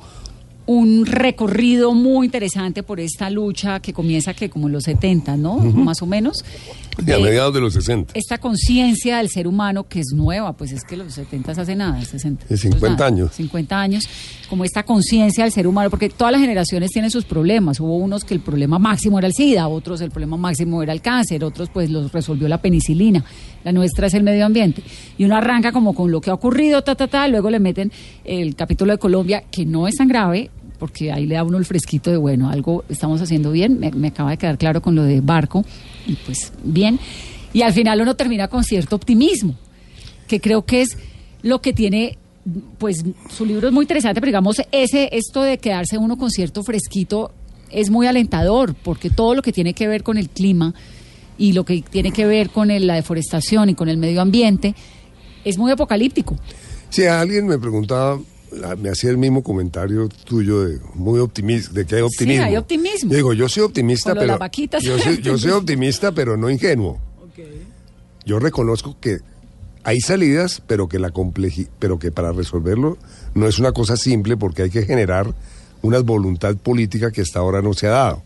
Speaker 2: un recorrido muy interesante por esta lucha que comienza que como en los 70, ¿no? Más o menos.
Speaker 5: De a eh, mediados de los 60.
Speaker 2: Esta conciencia del ser humano que es nueva, pues es que los 70 hace nada, 60.
Speaker 5: De 50 años.
Speaker 2: 50 años, como esta conciencia del ser humano, porque todas las generaciones tienen sus problemas. Hubo unos que el problema máximo era el SIDA, otros el problema máximo era el cáncer, otros pues los resolvió la penicilina. La nuestra es el medio ambiente. Y uno arranca como con lo que ha ocurrido, ta, ta, ta, luego le meten el capítulo de Colombia, que no es tan grave, porque ahí le da uno el fresquito de, bueno, algo estamos haciendo bien, me, acaba de quedar claro con lo de barco, y pues bien. Y al final uno termina con cierto optimismo, que creo que es lo que tiene, pues su libro es muy interesante, pero digamos, ese, esto de quedarse uno con cierto fresquito es muy alentador, porque todo lo que tiene que ver con el clima y lo que tiene que ver con la deforestación y con el medio ambiente es muy apocalíptico.
Speaker 5: Si alguien me preguntaba me hacía el mismo comentario tuyo de muy optimista, de que hay optimismo.
Speaker 2: Sí, hay optimismo.
Speaker 5: Yo digo, yo soy optimista, pero yo soy, yo soy, [LAUGHS] optimista, pero no ingenuo. Yo reconozco que hay salidas, pero que la pero que para resolverlo no es una cosa simple porque hay que generar una voluntad política que hasta ahora no se ha dado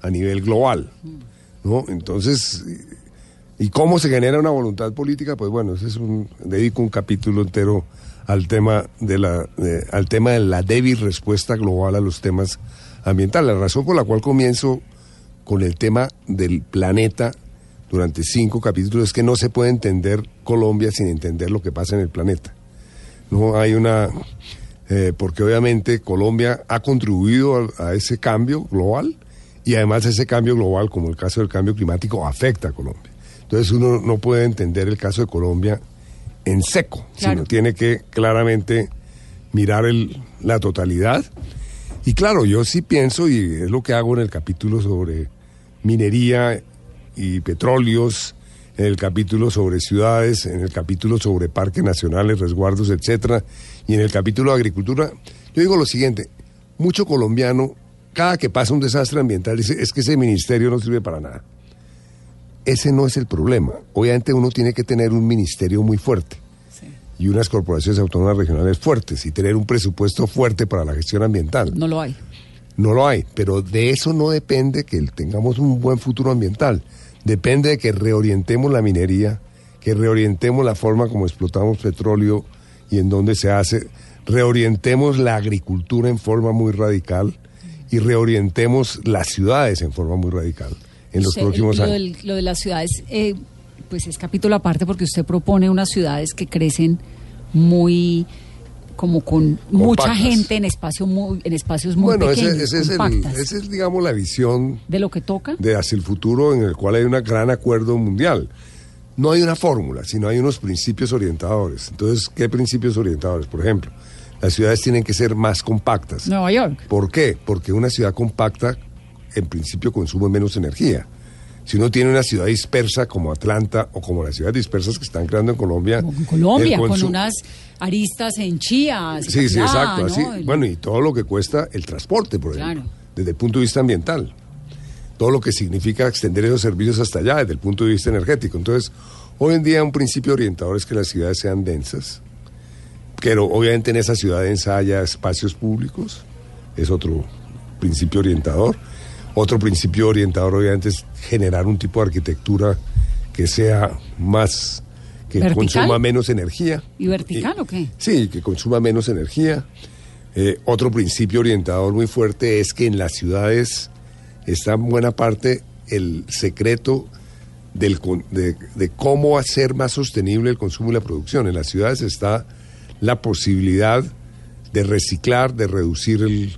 Speaker 5: a nivel global. ¿No? Entonces, ¿y cómo se genera una voluntad política? Pues bueno, ese es un dedico un capítulo entero al tema de la al tema de la débil respuesta global a los temas ambientales. La razón por la cual comienzo con el tema del planeta durante cinco capítulos es que no se puede entender Colombia sin entender lo que pasa en el planeta. No hay una eh, porque obviamente Colombia ha contribuido a, ese cambio global y además ese cambio global, como el caso del cambio climático, afecta a Colombia. Entonces uno no puede entender el caso de Colombia en seco, sino tiene que claramente mirar el, la totalidad. Y claro, yo sí pienso, y es lo que hago en el capítulo sobre minería y petróleos, en el capítulo sobre ciudades, en el capítulo sobre parques nacionales, resguardos, etcétera, y en el capítulo de agricultura, yo digo lo siguiente, mucho colombiano, cada que pasa un desastre ambiental, dice, es que ese ministerio no sirve para nada ese no es el problema. Obviamente uno tiene que tener un ministerio muy fuerte y unas corporaciones autónomas regionales fuertes y tener un presupuesto fuerte para la gestión ambiental.
Speaker 2: No lo hay.
Speaker 5: No lo hay, pero de eso no depende que tengamos un buen futuro ambiental. depende de que reorientemos la minería, que reorientemos la forma como explotamos petróleo y en dónde se hace, reorientemos la agricultura en forma muy radical y reorientemos las ciudades en forma muy radical en los próximos
Speaker 2: lo
Speaker 5: años.
Speaker 2: lo de las ciudades, eh, pues es capítulo aparte porque usted propone unas ciudades que crecen muy como con mucha gente en espacio muy, en espacios muy
Speaker 5: bueno,
Speaker 2: pequeños,
Speaker 5: ese, es esa es, digamos, la visión
Speaker 2: de lo que toca
Speaker 5: de hacia el futuro en el cual hay un gran acuerdo mundial. No hay una fórmula, sino hay unos principios orientadores. Entonces, ¿qué principios orientadores? Por ejemplo, las ciudades tienen que ser más compactas.
Speaker 2: Nueva York.
Speaker 5: ¿Por qué? Porque una ciudad compacta, en principio, consume menos energía. Si uno tiene una ciudad dispersa como Atlanta o como las ciudades dispersas que están creando en Colombia.
Speaker 2: en Colombia, con unas aristas en Chías.
Speaker 5: Sí, sí, exacto. Así, Bueno, y todo lo que cuesta el transporte, por ejemplo, desde el punto de vista ambiental. Todo lo que significa extender esos servicios hasta allá desde el punto de vista energético. Entonces, hoy en día un principio orientador es que las ciudades sean densas, pero obviamente en esa ciudad densa haya espacios públicos, es otro principio orientador. Otro principio orientador obviamente es generar un tipo de arquitectura que sea más, que consuma menos energía.
Speaker 2: ¿Y vertical o qué?
Speaker 5: Sí, que consuma menos energía. Eh, otro principio orientador muy fuerte es que en las ciudades está en buena parte el secreto del, de, de, cómo hacer más sostenible el consumo y la producción. En las ciudades está la posibilidad de reciclar, de reducir el,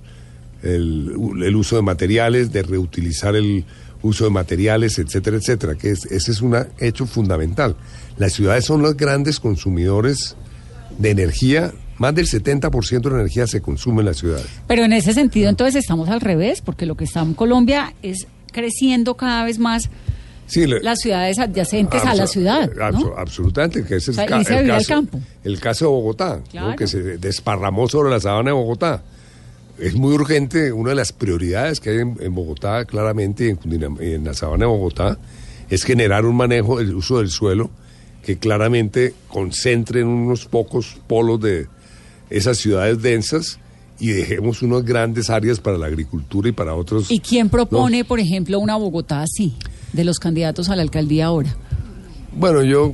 Speaker 5: el, uso de materiales, de reutilizar el uso de materiales, etcétera, etcétera, que ese es un hecho fundamental. Las ciudades son los grandes consumidores de energía, más del 70% de la energía se consume en las ciudades.
Speaker 2: Pero en ese sentido entonces estamos al revés, porque lo que está en Colombia es creciendo cada vez más las ciudades adyacentes a la ciudad.
Speaker 5: absolutamente, que ese es el, caso, el, caso, de Bogotá, que se desparramó sobre la sabana de Bogotá es muy urgente, una de las prioridades que hay en, Bogotá, claramente, en, en la sabana de Bogotá, es generar un manejo del uso del suelo que claramente concentre en unos pocos polos de esas ciudades densas y dejemos unas grandes áreas para la agricultura y para otros.
Speaker 2: ¿Y quién propone, por ejemplo, una Bogotá así, de los candidatos a la alcaldía ahora?
Speaker 5: Bueno, yo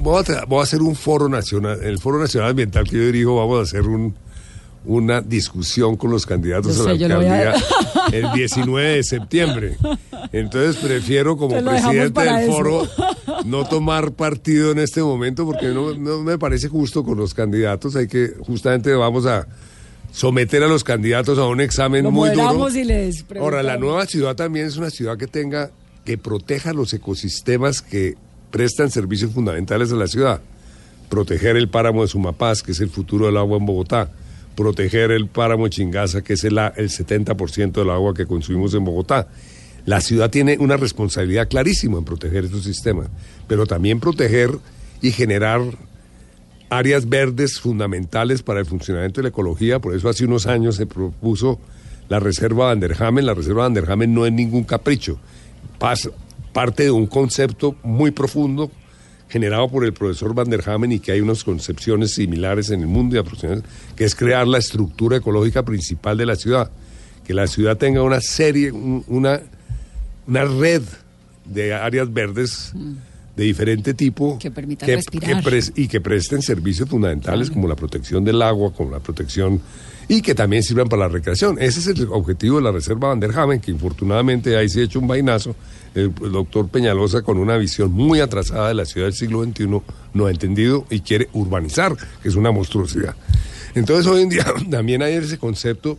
Speaker 5: voy a, voy a hacer un foro nacional, el foro nacional ambiental que yo dirijo, vamos a hacer un una discusión con los candidatos a la alcaldía [LAUGHS] el 19 de septiembre. Entonces prefiero como presidente del foro no tomar partido en este momento porque no, me parece justo con los candidatos. Hay que, justamente vamos a someter a los candidatos a un examen muy duro. Ahora, la nueva ciudad también es una ciudad que tenga, que proteja los ecosistemas que prestan servicios fundamentales a la ciudad. Proteger el páramo de Sumapaz, que es el futuro del agua en Bogotá proteger el páramo Chingaza, que es el, el 70% del agua que consumimos en Bogotá. La ciudad tiene una responsabilidad clarísima en proteger estos sistemas, pero también proteger y generar áreas verdes fundamentales para el funcionamiento de la ecología. Por eso hace unos años se propuso la Reserva Vanderhamen. La Reserva Vanderhamen no es ningún capricho, parte de un concepto muy profundo generado por el profesor Van der Hamen y que hay unas concepciones similares en el mundo y que es crear la estructura ecológica principal de la ciudad. Que la ciudad tenga una serie, una, una red de áreas verdes mm. De diferente tipo
Speaker 2: que permitan respirar.
Speaker 5: y que presten servicios fundamentales como la protección del agua, como la protección y que también sirvan para la recreación. Ese es el objetivo de la Reserva Van der Hamen, que infortunadamente ahí se ha hecho un vainazo el, doctor Peñalosa con una visión muy atrasada de la ciudad del siglo XXI no ha entendido y quiere urbanizar, que es una monstruosidad. Entonces hoy en día [LAUGHS] también hay ese concepto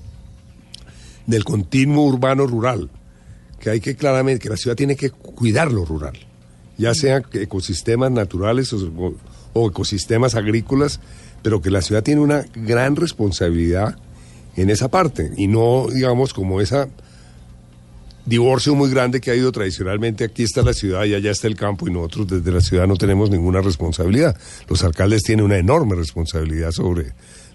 Speaker 5: del continuo urbano-rural, que hay que claramente, que la ciudad tiene que cuidar lo rural, ya sean ecosistemas naturales o, ecosistemas agrícolas, pero que la ciudad tiene una gran responsabilidad en esa parte y no, digamos, como esa divorcio muy grande que ha ido tradicionalmente. Aquí está la ciudad y allá está el campo y nosotros desde la ciudad no tenemos ninguna responsabilidad. Los alcaldes tienen una enorme responsabilidad sobre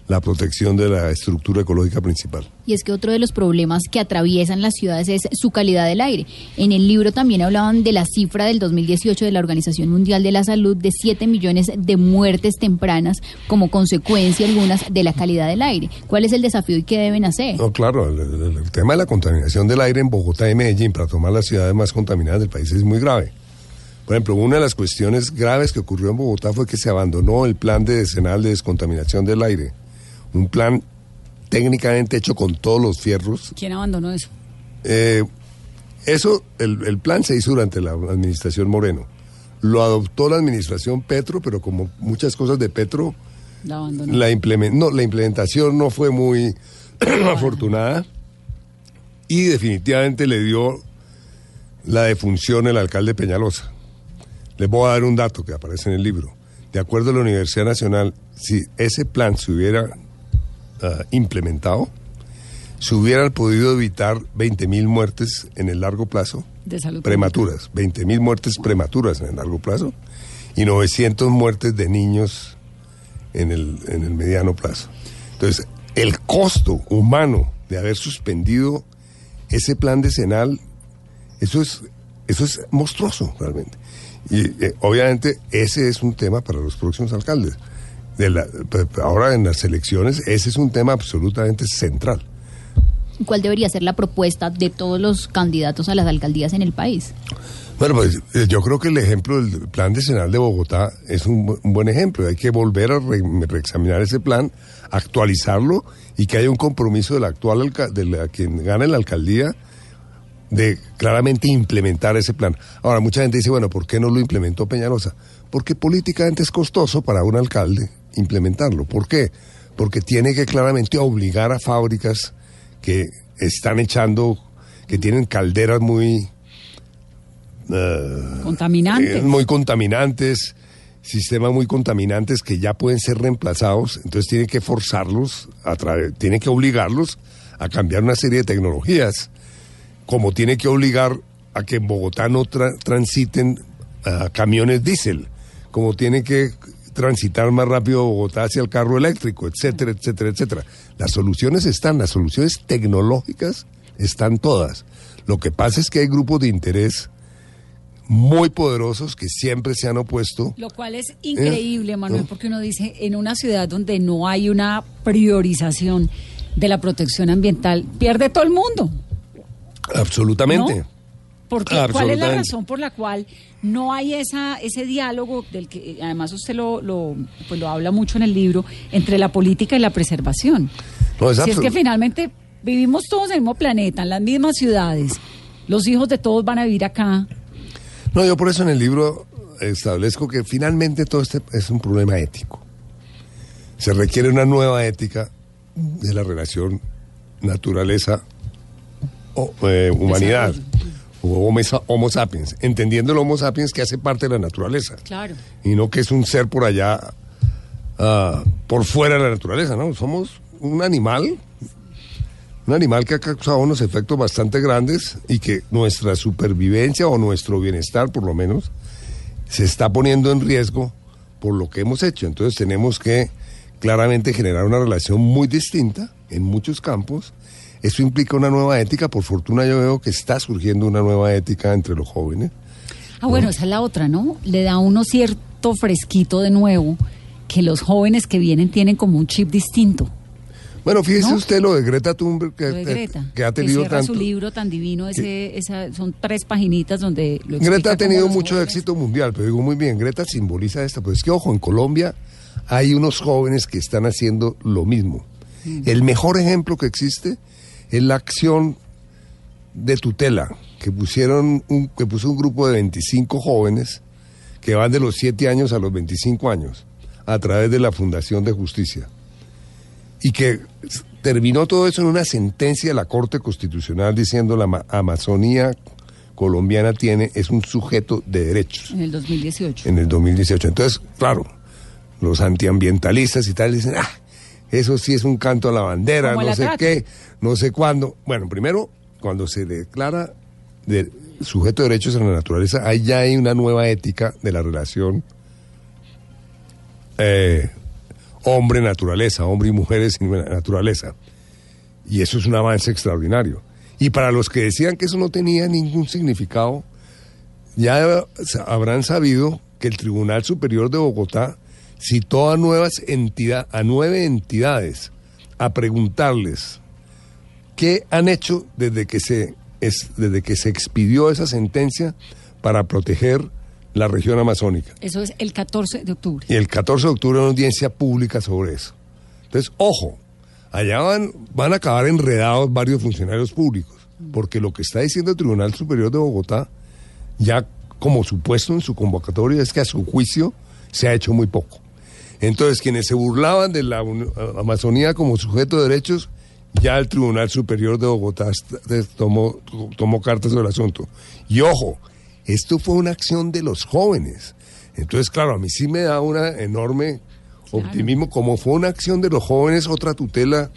Speaker 5: la protección de la estructura ecológica principal.
Speaker 3: Y es que otro de los problemas que atraviesan las ciudades es su calidad del aire. En el libro también hablaban de la cifra del 2018 de la Organización Mundial de la Salud de 7 millones de muertes tempranas como consecuencia algunas de la calidad del aire. ¿Cuál es el desafío y qué deben hacer?
Speaker 5: No, claro, el, el tema de la contaminación del aire en Bogotá y Medellín, para tomar las ciudades más contaminadas del país, es muy grave. Por ejemplo, una de las cuestiones graves que ocurrió en Bogotá fue que se abandonó el plan de decenal de descontaminación del aire un plan técnicamente hecho con todos los fierros.
Speaker 2: ¿Quién abandonó eso?
Speaker 5: Eh, eso, el, plan se hizo durante la administración Moreno. Lo adoptó la administración Petro, pero como muchas cosas de Petro, la, la, no, la implementación no fue muy [CLEARS THROAT] afortunada y definitivamente le dio la defunción el alcalde Peñalosa. Les voy a dar un dato que aparece en el libro. De acuerdo a la Universidad Nacional, si ese plan se hubiera Ah, implementado, se hubieran podido evitar 20.000 muertes en el largo plazo,
Speaker 2: de salud
Speaker 5: prematuras, 20.000 muertes prematuras en el largo plazo y 900 muertes de niños en el, en el mediano plazo. Entonces, el costo humano de haber suspendido ese plan decenal, eso es, eso es monstruoso realmente. Y eh, obviamente ese es un tema para los próximos alcaldes pues, ahora en las elecciones, ese es un tema absolutamente central.
Speaker 3: ¿Cuál debería ser la propuesta de todos los candidatos a las alcaldías en el país?
Speaker 5: Bueno, pues eh, yo creo que el ejemplo del plan decenal de Bogotá es un, buen ejemplo. Hay que volver a reexaminar ese plan, actualizarlo y que haya un compromiso del actual de la, quien gane la alcaldía de claramente implementar ese plan. Ahora, mucha gente dice, bueno, ¿por qué no lo implementó Peñalosa? Porque políticamente es costoso para un alcalde implementarlo. ¿Por qué? Porque tiene que claramente obligar a fábricas que están echando, que tienen calderas muy...
Speaker 2: Uh, contaminantes. Eh,
Speaker 5: muy contaminantes, sistemas muy contaminantes que ya pueden ser reemplazados, entonces tiene que forzarlos, a tiene que obligarlos a cambiar una serie de tecnologías, como tiene que obligar a que en Bogotá no transiten uh, camiones diésel, como tiene que transitar más rápido Bogotá hacia el carro eléctrico, etcétera, etcétera, etcétera. Las soluciones están, las soluciones tecnológicas están todas. Lo que pasa es que hay grupos de interés muy poderosos que siempre se han opuesto.
Speaker 2: Lo cual es increíble, Manuel, porque uno dice, en una ciudad donde no hay una priorización de la protección ambiental, pierde todo el mundo.
Speaker 5: Absolutamente.
Speaker 2: Porque, ¿Cuál es la razón por la cual no hay esa, ese diálogo del que además usted lo, lo, pues lo habla mucho en el libro entre la política y la preservación? si es que finalmente vivimos todos en el mismo planeta, en las mismas ciudades, los hijos de todos van a vivir acá.
Speaker 5: No, yo por eso en el libro establezco que finalmente todo este es un problema ético. Se requiere una nueva ética de la relación naturaleza o eh, humanidad homo, sapiens, entendiendo el Homo sapiens que hace parte de la naturaleza.
Speaker 2: Claro.
Speaker 5: Y no que es un ser por allá, ah, por fuera de la naturaleza, ¿no? Somos un animal, un animal que ha causado unos efectos bastante grandes y que nuestra supervivencia o nuestro bienestar, por lo menos, se está poniendo en riesgo por lo que hemos hecho. Entonces tenemos que claramente generar una relación muy distinta en muchos campos eso implica una nueva ética. Por fortuna yo veo que está surgiendo una nueva ética entre los jóvenes.
Speaker 2: Ah, bueno, esa es la otra, ¿no? Le da uno cierto fresquito de nuevo que los jóvenes que vienen tienen como un chip distinto.
Speaker 5: Bueno, fíjese usted lo de Greta Thunberg que, que ha tenido
Speaker 2: que
Speaker 5: tanto.
Speaker 2: su libro tan divino, ese, esa, son tres paginitas donde
Speaker 5: lo Greta ha tenido mucho éxito mundial, pero digo muy bien, Greta simboliza esto, pues es que ojo, en Colombia hay unos jóvenes que están haciendo lo mismo. Mm. El mejor ejemplo que existe es la acción de tutela que pusieron un, que puso un grupo de 25 jóvenes que van de los 7 años a los 25 años a través de la Fundación de Justicia y que terminó todo eso en una sentencia de la Corte Constitucional diciendo la Amazonía colombiana tiene es un sujeto de derechos.
Speaker 2: En el 2018.
Speaker 5: En el 2018. Entonces, claro, los antiambientalistas y tal dicen, ah, eso sí es un canto a la bandera, no sé qué, no sé cuándo. Bueno, primero, cuando se declara de sujeto de derechos en la naturaleza, ahí ya hay una nueva ética de la relación eh, hombre naturaleza, hombre y mujeres sin naturaleza. Y eso es un avance extraordinario. Y para los que decían que eso no tenía ningún significado, ya habrán sabido que el Tribunal Superior de Bogotá citó a, nuevas entidad, a nueve entidades a preguntarles qué han hecho desde que se, es, desde que se expidió esa sentencia para proteger la región amazónica.
Speaker 2: Eso es el 14 de octubre.
Speaker 5: Y el 14 de octubre una audiencia pública sobre eso. Entonces, ojo, allá van, van a acabar enredados varios funcionarios públicos, porque lo que está diciendo el Tribunal Superior de Bogotá, ya como supuesto en su convocatoria, es que a su juicio se ha hecho muy poco. Entonces, quienes se burlaban de la Amazonía como sujeto de derechos, ya el Tribunal Superior de Bogotá tomó, tomó cartas del asunto. Y ojo, esto fue una acción de los jóvenes. Entonces, claro, a mí sí me da una enorme optimismo, como fue una acción de los jóvenes, otra tutela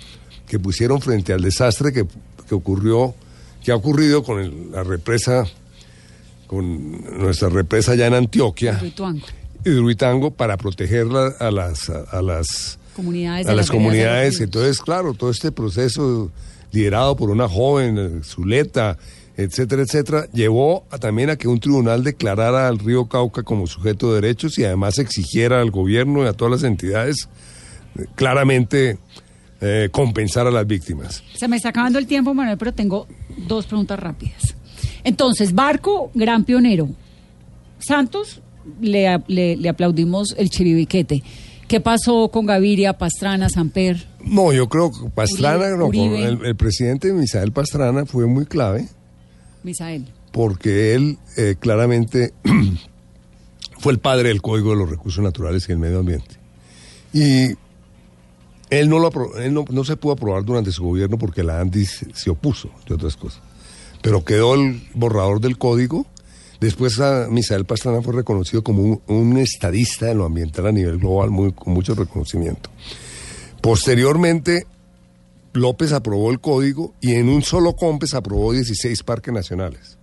Speaker 5: que pusieron frente al desastre que, ocurrió, que ha ocurrido con la represa, con nuestra represa allá en Antioquia hidroitango para proteger a las, a, las
Speaker 2: comunidades.
Speaker 5: A las comunidades. Entonces, claro, todo este proceso liderado por una joven, eh, Zuleta, etcétera, etcétera, llevó también a que un tribunal declarara al río Cauca como sujeto de derechos y además exigiera al gobierno y a todas las entidades eh, claramente eh, compensar a las víctimas.
Speaker 2: Se me está acabando el tiempo, Manuel, pero tengo dos preguntas rápidas. Entonces, Barco, gran pionero. Santos, le, le, aplaudimos el chiribiquete. ¿Qué pasó con Gaviria, Pastrana, Samper?
Speaker 5: No, yo creo que Pastrana, el, presidente Misael Pastrana fue muy clave.
Speaker 2: Misael.
Speaker 5: Porque él eh, claramente [CLEARS THROAT] fue el padre del Código de los Recursos Naturales y el Medio Ambiente. Y él no, lo él no, se pudo aprobar durante su gobierno porque la ANDIS se opuso, de otras cosas. Pero quedó el borrador del código Después a Misael Pastrana fue reconocido como un, estadista de lo ambiental a nivel global, muy, con mucho reconocimiento. Posteriormente, López aprobó el código y en un solo COMPES aprobó 16 parques nacionales.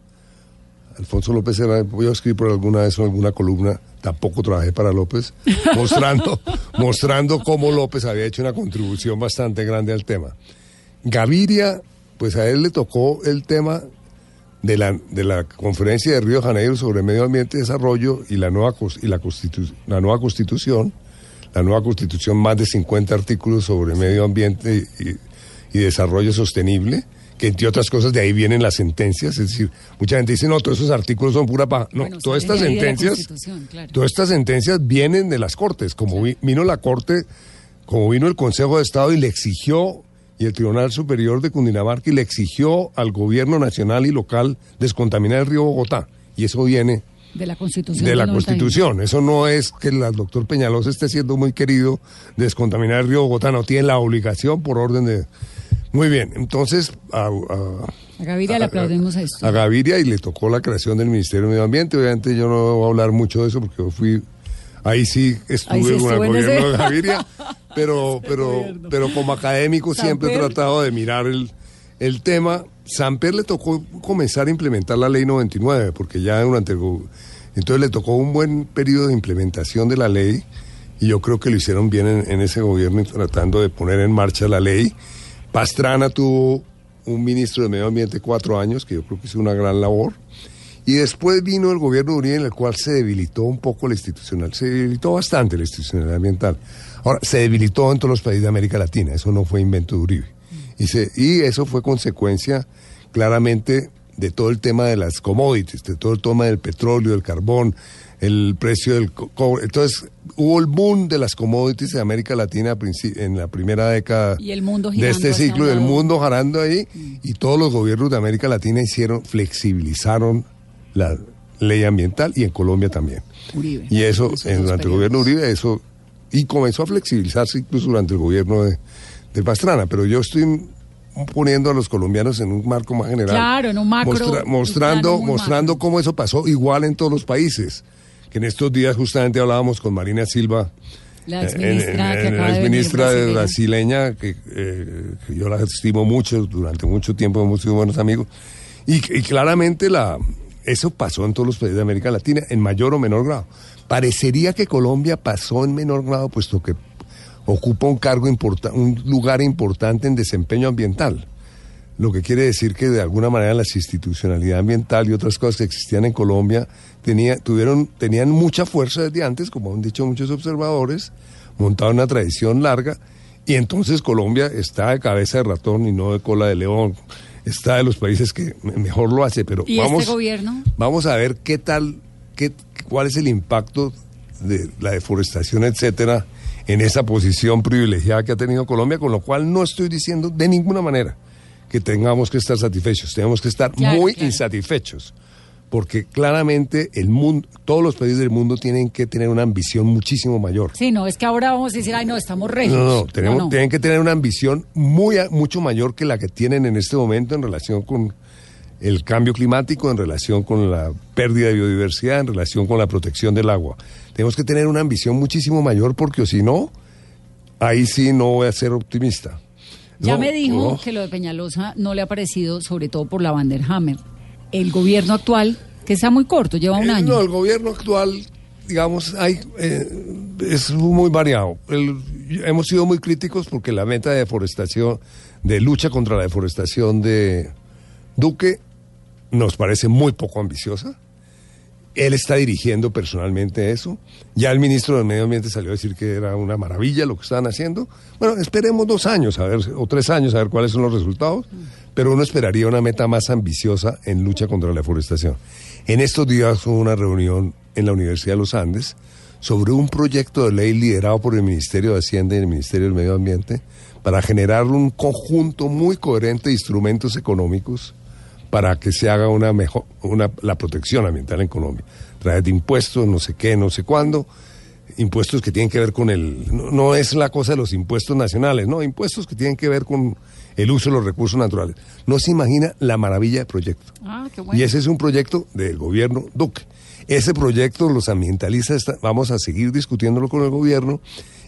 Speaker 5: Alfonso López era, voy a escribir por alguna vez en alguna columna, tampoco trabajé para López, [LAUGHS] mostrando, mostrando cómo López había hecho una contribución bastante grande al tema. Gaviria, pues a él le tocó el tema de la, de la conferencia de Río de Janeiro sobre medio ambiente y desarrollo y la nueva, y la, la nueva constitución, la nueva constitución más de 50 artículos sobre medio ambiente y, desarrollo sostenible, que entre otras cosas de ahí vienen las sentencias, es decir, mucha gente dice, no, todos esos artículos son pura paja. No, todas estas sentencias, todas estas sentencias vienen de las Cortes, como vino la Corte, como vino el Consejo de Estado y le exigió y el Tribunal Superior de Cundinamarca y le exigió al gobierno nacional y local descontaminar el río Bogotá. Y eso viene
Speaker 2: de la Constitución.
Speaker 5: De la Constitución. Eso no es que el doctor Peñalosa esté siendo muy querido descontaminar el río Bogotá, no tiene la obligación por orden de... Muy bien, entonces
Speaker 2: a, a, Gaviria le aplaudimos a, esto.
Speaker 5: A Gaviria y le tocó la creación del Ministerio de Medio Ambiente. Obviamente yo no voy a hablar mucho de eso porque yo fui Ahí sí estuve, con el gobierno de Gaviria, [LAUGHS] pero, pero, pero como académico siempre he tratado de mirar el, el tema. Samper le tocó comenzar a implementar la ley 99, porque ya durante el... Entonces le tocó un buen periodo de implementación de la ley y yo creo que lo hicieron bien en, en ese gobierno tratando de poner en marcha la ley. Pastrana tuvo un ministro de Medio Ambiente cuatro años, que yo creo que hizo una gran labor. Y después vino el gobierno de Uribe en el cual se debilitó un poco la institucional, se debilitó bastante la institucionalidad ambiental. Ahora, se debilitó en todos los países de América Latina, eso no fue invento de Uribe. Y, y eso fue consecuencia claramente de todo el tema de las commodities, de todo el tema del petróleo, del carbón, el precio del cobre. Entonces, hubo el boom de las commodities de América Latina en la primera década de este ciclo, del mundo jarando ahí, mm. y todos los gobiernos de América Latina hicieron, flexibilizaron la ley ambiental y en Colombia también. y eso, durante el gobierno Uribe, eso, y comenzó a flexibilizarse incluso durante el gobierno de, Pastrana, pero yo estoy poniendo a los colombianos en un marco más general.
Speaker 2: Claro, en un macro.
Speaker 5: mostrando mostrando cómo eso pasó igual en todos los países. Que en estos días justamente hablábamos con Marina Silva,
Speaker 2: la exministra,
Speaker 5: ministra brasileña, que, eh, que, yo la estimo mucho, durante mucho tiempo hemos sido buenos amigos, y, y claramente la, eso pasó en todos los países de América Latina, en mayor o menor grado. Parecería que Colombia pasó en menor grado, puesto que ocupa un cargo importante, un lugar importante en desempeño ambiental. Lo que quiere decir que de alguna manera la institucionalidad ambiental y otras cosas que existían en Colombia tuvieron, tenían mucha fuerza desde antes, como han dicho muchos observadores, montaron una tradición larga, y entonces Colombia está de cabeza de ratón y no de cola de león. Está de los países que mejor lo hace, pero
Speaker 2: ¿Y
Speaker 5: vamos,
Speaker 2: este gobierno?
Speaker 5: vamos a ver qué tal, qué, cuál es el impacto de la deforestación, etcétera, en esa posición privilegiada que ha tenido Colombia, con lo cual no estoy diciendo de ninguna manera que tengamos que estar satisfechos, tenemos que estar
Speaker 2: Claro,
Speaker 5: muy
Speaker 2: claro.
Speaker 5: insatisfechos, porque claramente el mundo, todos los países del mundo tienen que tener una ambición muchísimo mayor.
Speaker 2: Sí, no, es que ahora vamos a decir, ay, no, estamos regios.
Speaker 5: No, no, tenemos,
Speaker 2: No, no.
Speaker 5: tienen que tener una ambición muy, mucho mayor que la que tienen en este momento en relación con el cambio climático, en relación con la pérdida de biodiversidad, en relación con la protección del agua. Tenemos que tener una ambición muchísimo mayor porque si no, ahí sí no voy a ser optimista.
Speaker 2: Ya
Speaker 5: No,
Speaker 2: me dijo que lo de Peñalosa no le ha parecido, sobre todo por la Vanderhammer. El gobierno actual, que está muy corto, lleva un
Speaker 5: Eh,
Speaker 2: año.
Speaker 5: No, el gobierno actual, digamos, hay, eh, es muy variado. El- hemos sido muy críticos porque la meta de deforestación, de lucha contra la deforestación de Duque, nos parece muy poco ambiciosa. Él está dirigiendo personalmente eso. Ya el ministro del Medio Ambiente salió a decir que era una maravilla lo que estaban haciendo. Bueno, esperemos dos años a ver, o tres años a ver cuáles son los resultados, pero uno esperaría una meta más ambiciosa en lucha contra la deforestación. En estos días hubo una reunión en la Universidad de los Andes sobre un proyecto de ley liderado por el Ministerio de Hacienda y el Ministerio del Medio Ambiente para generar un conjunto muy coherente de instrumentos económicos para que se haga una mejor una la protección ambiental en Colombia. A través de impuestos, no sé qué, no sé cuándo, impuestos que tienen que ver con el no, no es la cosa de los impuestos nacionales, no, impuestos que tienen que ver con el uso de los recursos naturales. No se imagina la maravilla de proyecto.
Speaker 2: Ah, qué bueno.
Speaker 5: Y ese es un proyecto del gobierno Duque. Ese proyecto los ambientalistas está- vamos a seguir discutiéndolo con el gobierno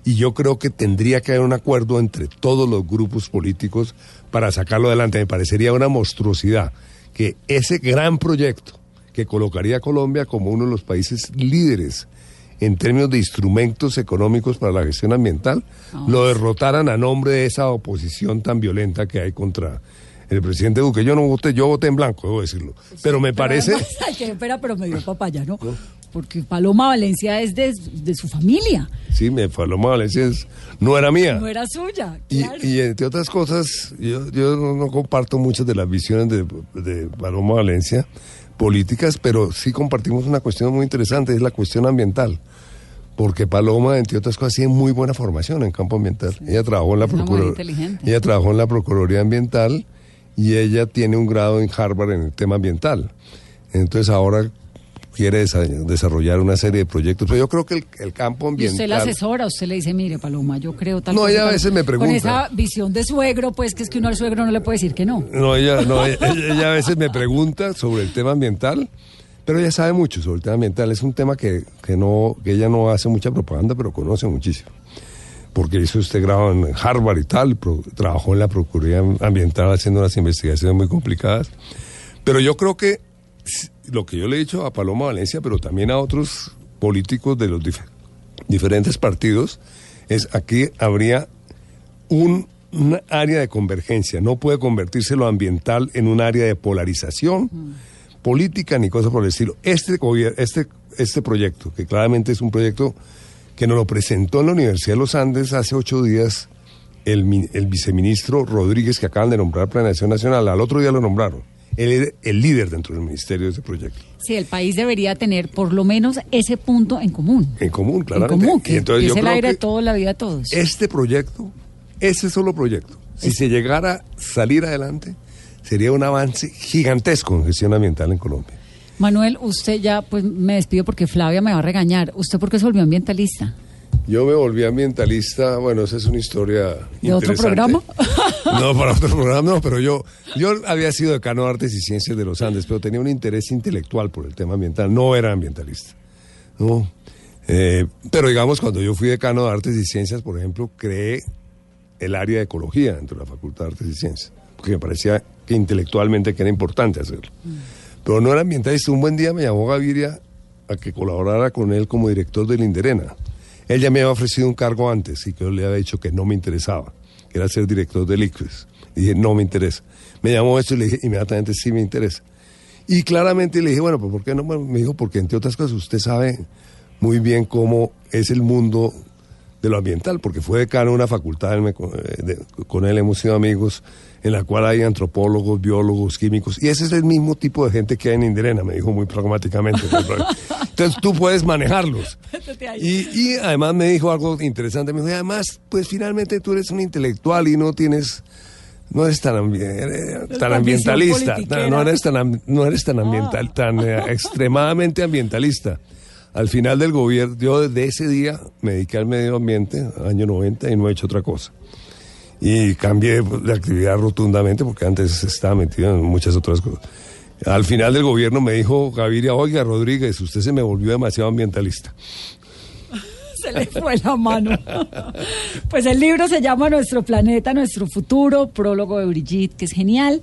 Speaker 5: y yo creo que tendría que haber un acuerdo entre todos los grupos políticos para sacarlo adelante. Me parecería una monstruosidad que ese gran proyecto que colocaría a Colombia como uno de los países líderes en términos de instrumentos económicos para la gestión ambiental, lo derrotaran a nombre de esa oposición tan violenta que hay contra el presidente Duque. Yo no voté, yo voté en blanco, debo decirlo. Pero me parece...
Speaker 2: además, [LAUGHS] qué espera, pero me dio papaya, ¿no? Porque Paloma Valencia es de, de su familia,
Speaker 5: Sí, me Paloma Valencia es- no era mía.
Speaker 2: no era suya.
Speaker 5: Y,
Speaker 2: claro.
Speaker 5: y entre otras cosas, yo, yo no, no comparto muchas de las visiones de, de Paloma Valencia políticas, pero sí compartimos una cuestión muy interesante, es la cuestión ambiental. Porque Paloma, entre otras cosas, tiene muy buena formación en campo ambiental. Ella trabajó en la
Speaker 2: inteligente.
Speaker 5: Ella trabajó en la Procuraduría Ambiental y ella tiene un grado en Harvard en el tema ambiental. Entonces ahora quiere desa- desarrollar una serie de proyectos. Pero yo creo que el, el campo
Speaker 2: Y
Speaker 5: ambiental...
Speaker 2: usted la asesora, usted le dice, mire, Paloma, yo creo tal
Speaker 5: No, ella a veces me pregunta.
Speaker 2: Con esa visión de suegro, pues que es que uno al suegro no le puede decir que no.
Speaker 5: No, ella, no, [LAUGHS] ella, ella a veces me pregunta sobre el tema ambiental, pero ella sabe mucho sobre el tema ambiental. Es un tema que, que, no, que ella no hace mucha propaganda, pero conoce muchísimo. Porque hizo este grado en Harvard y tal, pro- trabajó en la Procuraduría Ambiental haciendo unas investigaciones muy complicadas. Pero yo creo que lo que yo le he dicho a Paloma Valencia, pero también a otros políticos de los dif- diferentes partidos, es aquí habría un, área de convergencia. No puede convertirse lo ambiental en un área de polarización política ni cosa por el estilo. Este, este, este proyecto, que claramente es un proyecto que nos lo presentó en la Universidad de los Andes hace ocho días el, el viceministro Rodríguez, que acaban de nombrar Planeación Nacional, al otro día lo nombraron. Él era el líder dentro del ministerio de ese proyecto.
Speaker 2: Sí, el país debería tener por lo menos ese punto en común.
Speaker 5: En común,
Speaker 2: En
Speaker 5: claramente.
Speaker 2: común,
Speaker 5: Y
Speaker 2: que
Speaker 5: entonces yo
Speaker 2: es el
Speaker 5: creo
Speaker 2: aire
Speaker 5: que-
Speaker 2: de toda la vida de todos.
Speaker 5: Este proyecto, ese solo proyecto, si se llegara a salir adelante, sería un avance gigantesco en gestión ambiental en Colombia.
Speaker 2: Manuel, usted ya, pues me despido porque Flavia me va a regañar. ¿Usted por qué se volvió ambientalista?
Speaker 5: Yo me volví ambientalista, bueno, esa es una historia
Speaker 2: ¿De otro programa?
Speaker 5: No, para otro programa, no, pero yo, yo había sido decano de Artes y Ciencias de los Andes, pero tenía un interés intelectual por el tema ambiental, no era ambientalista. No. Eh, pero digamos, cuando yo fui decano de Artes y Ciencias, por ejemplo, creé el área de ecología dentro de la Facultad de Artes y Ciencias, porque me parecía que intelectualmente que era importante hacerlo. Pero no era ambientalista. Un buen día me llamó Gaviria a que colaborara con él como director del Inderena. Él ya me había ofrecido un cargo antes y que yo le había dicho que no me interesaba, que era ser director de Liquids. Dije, no me interesa. Me llamó esto y le dije, inmediatamente sí me interesa. Y claramente le dije, bueno, pues ¿por qué no? Me dijo, porque entre otras cosas usted sabe muy bien cómo es el mundo de lo ambiental, porque fue decano de una facultad, eh, con él hemos sido amigos, en la cual hay antropólogos, biólogos, químicos, y ese es el mismo tipo de gente que hay en Indirena, me dijo muy pragmáticamente. Entonces tú puedes manejarlos. Y, y, además me dijo algo interesante, me dijo, y además, pues finalmente tú eres un intelectual y no tienes no eres tan, eh, tan ambientalista, no, eres tan, no eres tan ambiental, ah. tan eh, [LAUGHS] extremadamente ambientalista. Al final del gobierno, yo desde ese día me dediqué al medio ambiente, año 90, y no he hecho otra cosa. Y cambié de actividad rotundamente porque antes estaba metido en muchas otras cosas. Al final del gobierno me dijo Gaviria, oiga Rodríguez, usted se me volvió demasiado ambientalista [LAUGHS]
Speaker 2: se le fue la mano. [LAUGHS] Pues el libro se llama Nuestro planeta, nuestro futuro, prólogo de Brigitte, que es genial.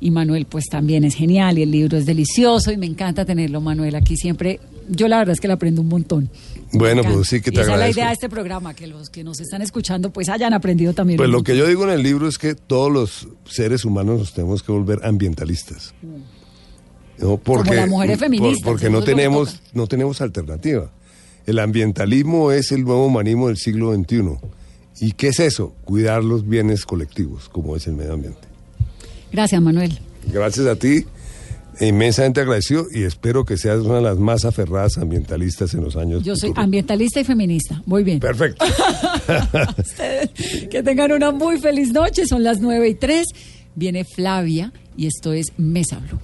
Speaker 2: Y Manuel, pues también es genial y el libro es delicioso y me encanta tenerlo, Manuel, aquí siempre. Yo la verdad es que le aprendo un montón.
Speaker 5: Bueno, pues sí que te
Speaker 2: y
Speaker 5: esa
Speaker 2: es la idea de este programa, que los que nos están escuchando pues hayan aprendido también.
Speaker 5: Pues lo que yo digo en el libro es que todos los seres humanos nos tenemos que volver ambientalistas.
Speaker 2: ¿no? Porque, Como las mujeres feministas.
Speaker 5: porque no tenemos, no tenemos alternativa. El ambientalismo es el nuevo humanismo del siglo XXI. ¿Y qué es eso? Cuidar los bienes colectivos, como es el medio ambiente.
Speaker 2: Gracias, Manuel.
Speaker 5: Gracias a ti. Inmensamente agradecido y espero que seas una de las más aferradas ambientalistas en los años.
Speaker 2: Yo soy ambientalista y feminista. Muy bien.
Speaker 5: Perfecto. [LAUGHS]
Speaker 2: que tengan una muy feliz noche. Son las nueve y tres. Viene Flavia y esto es Mesa Blue.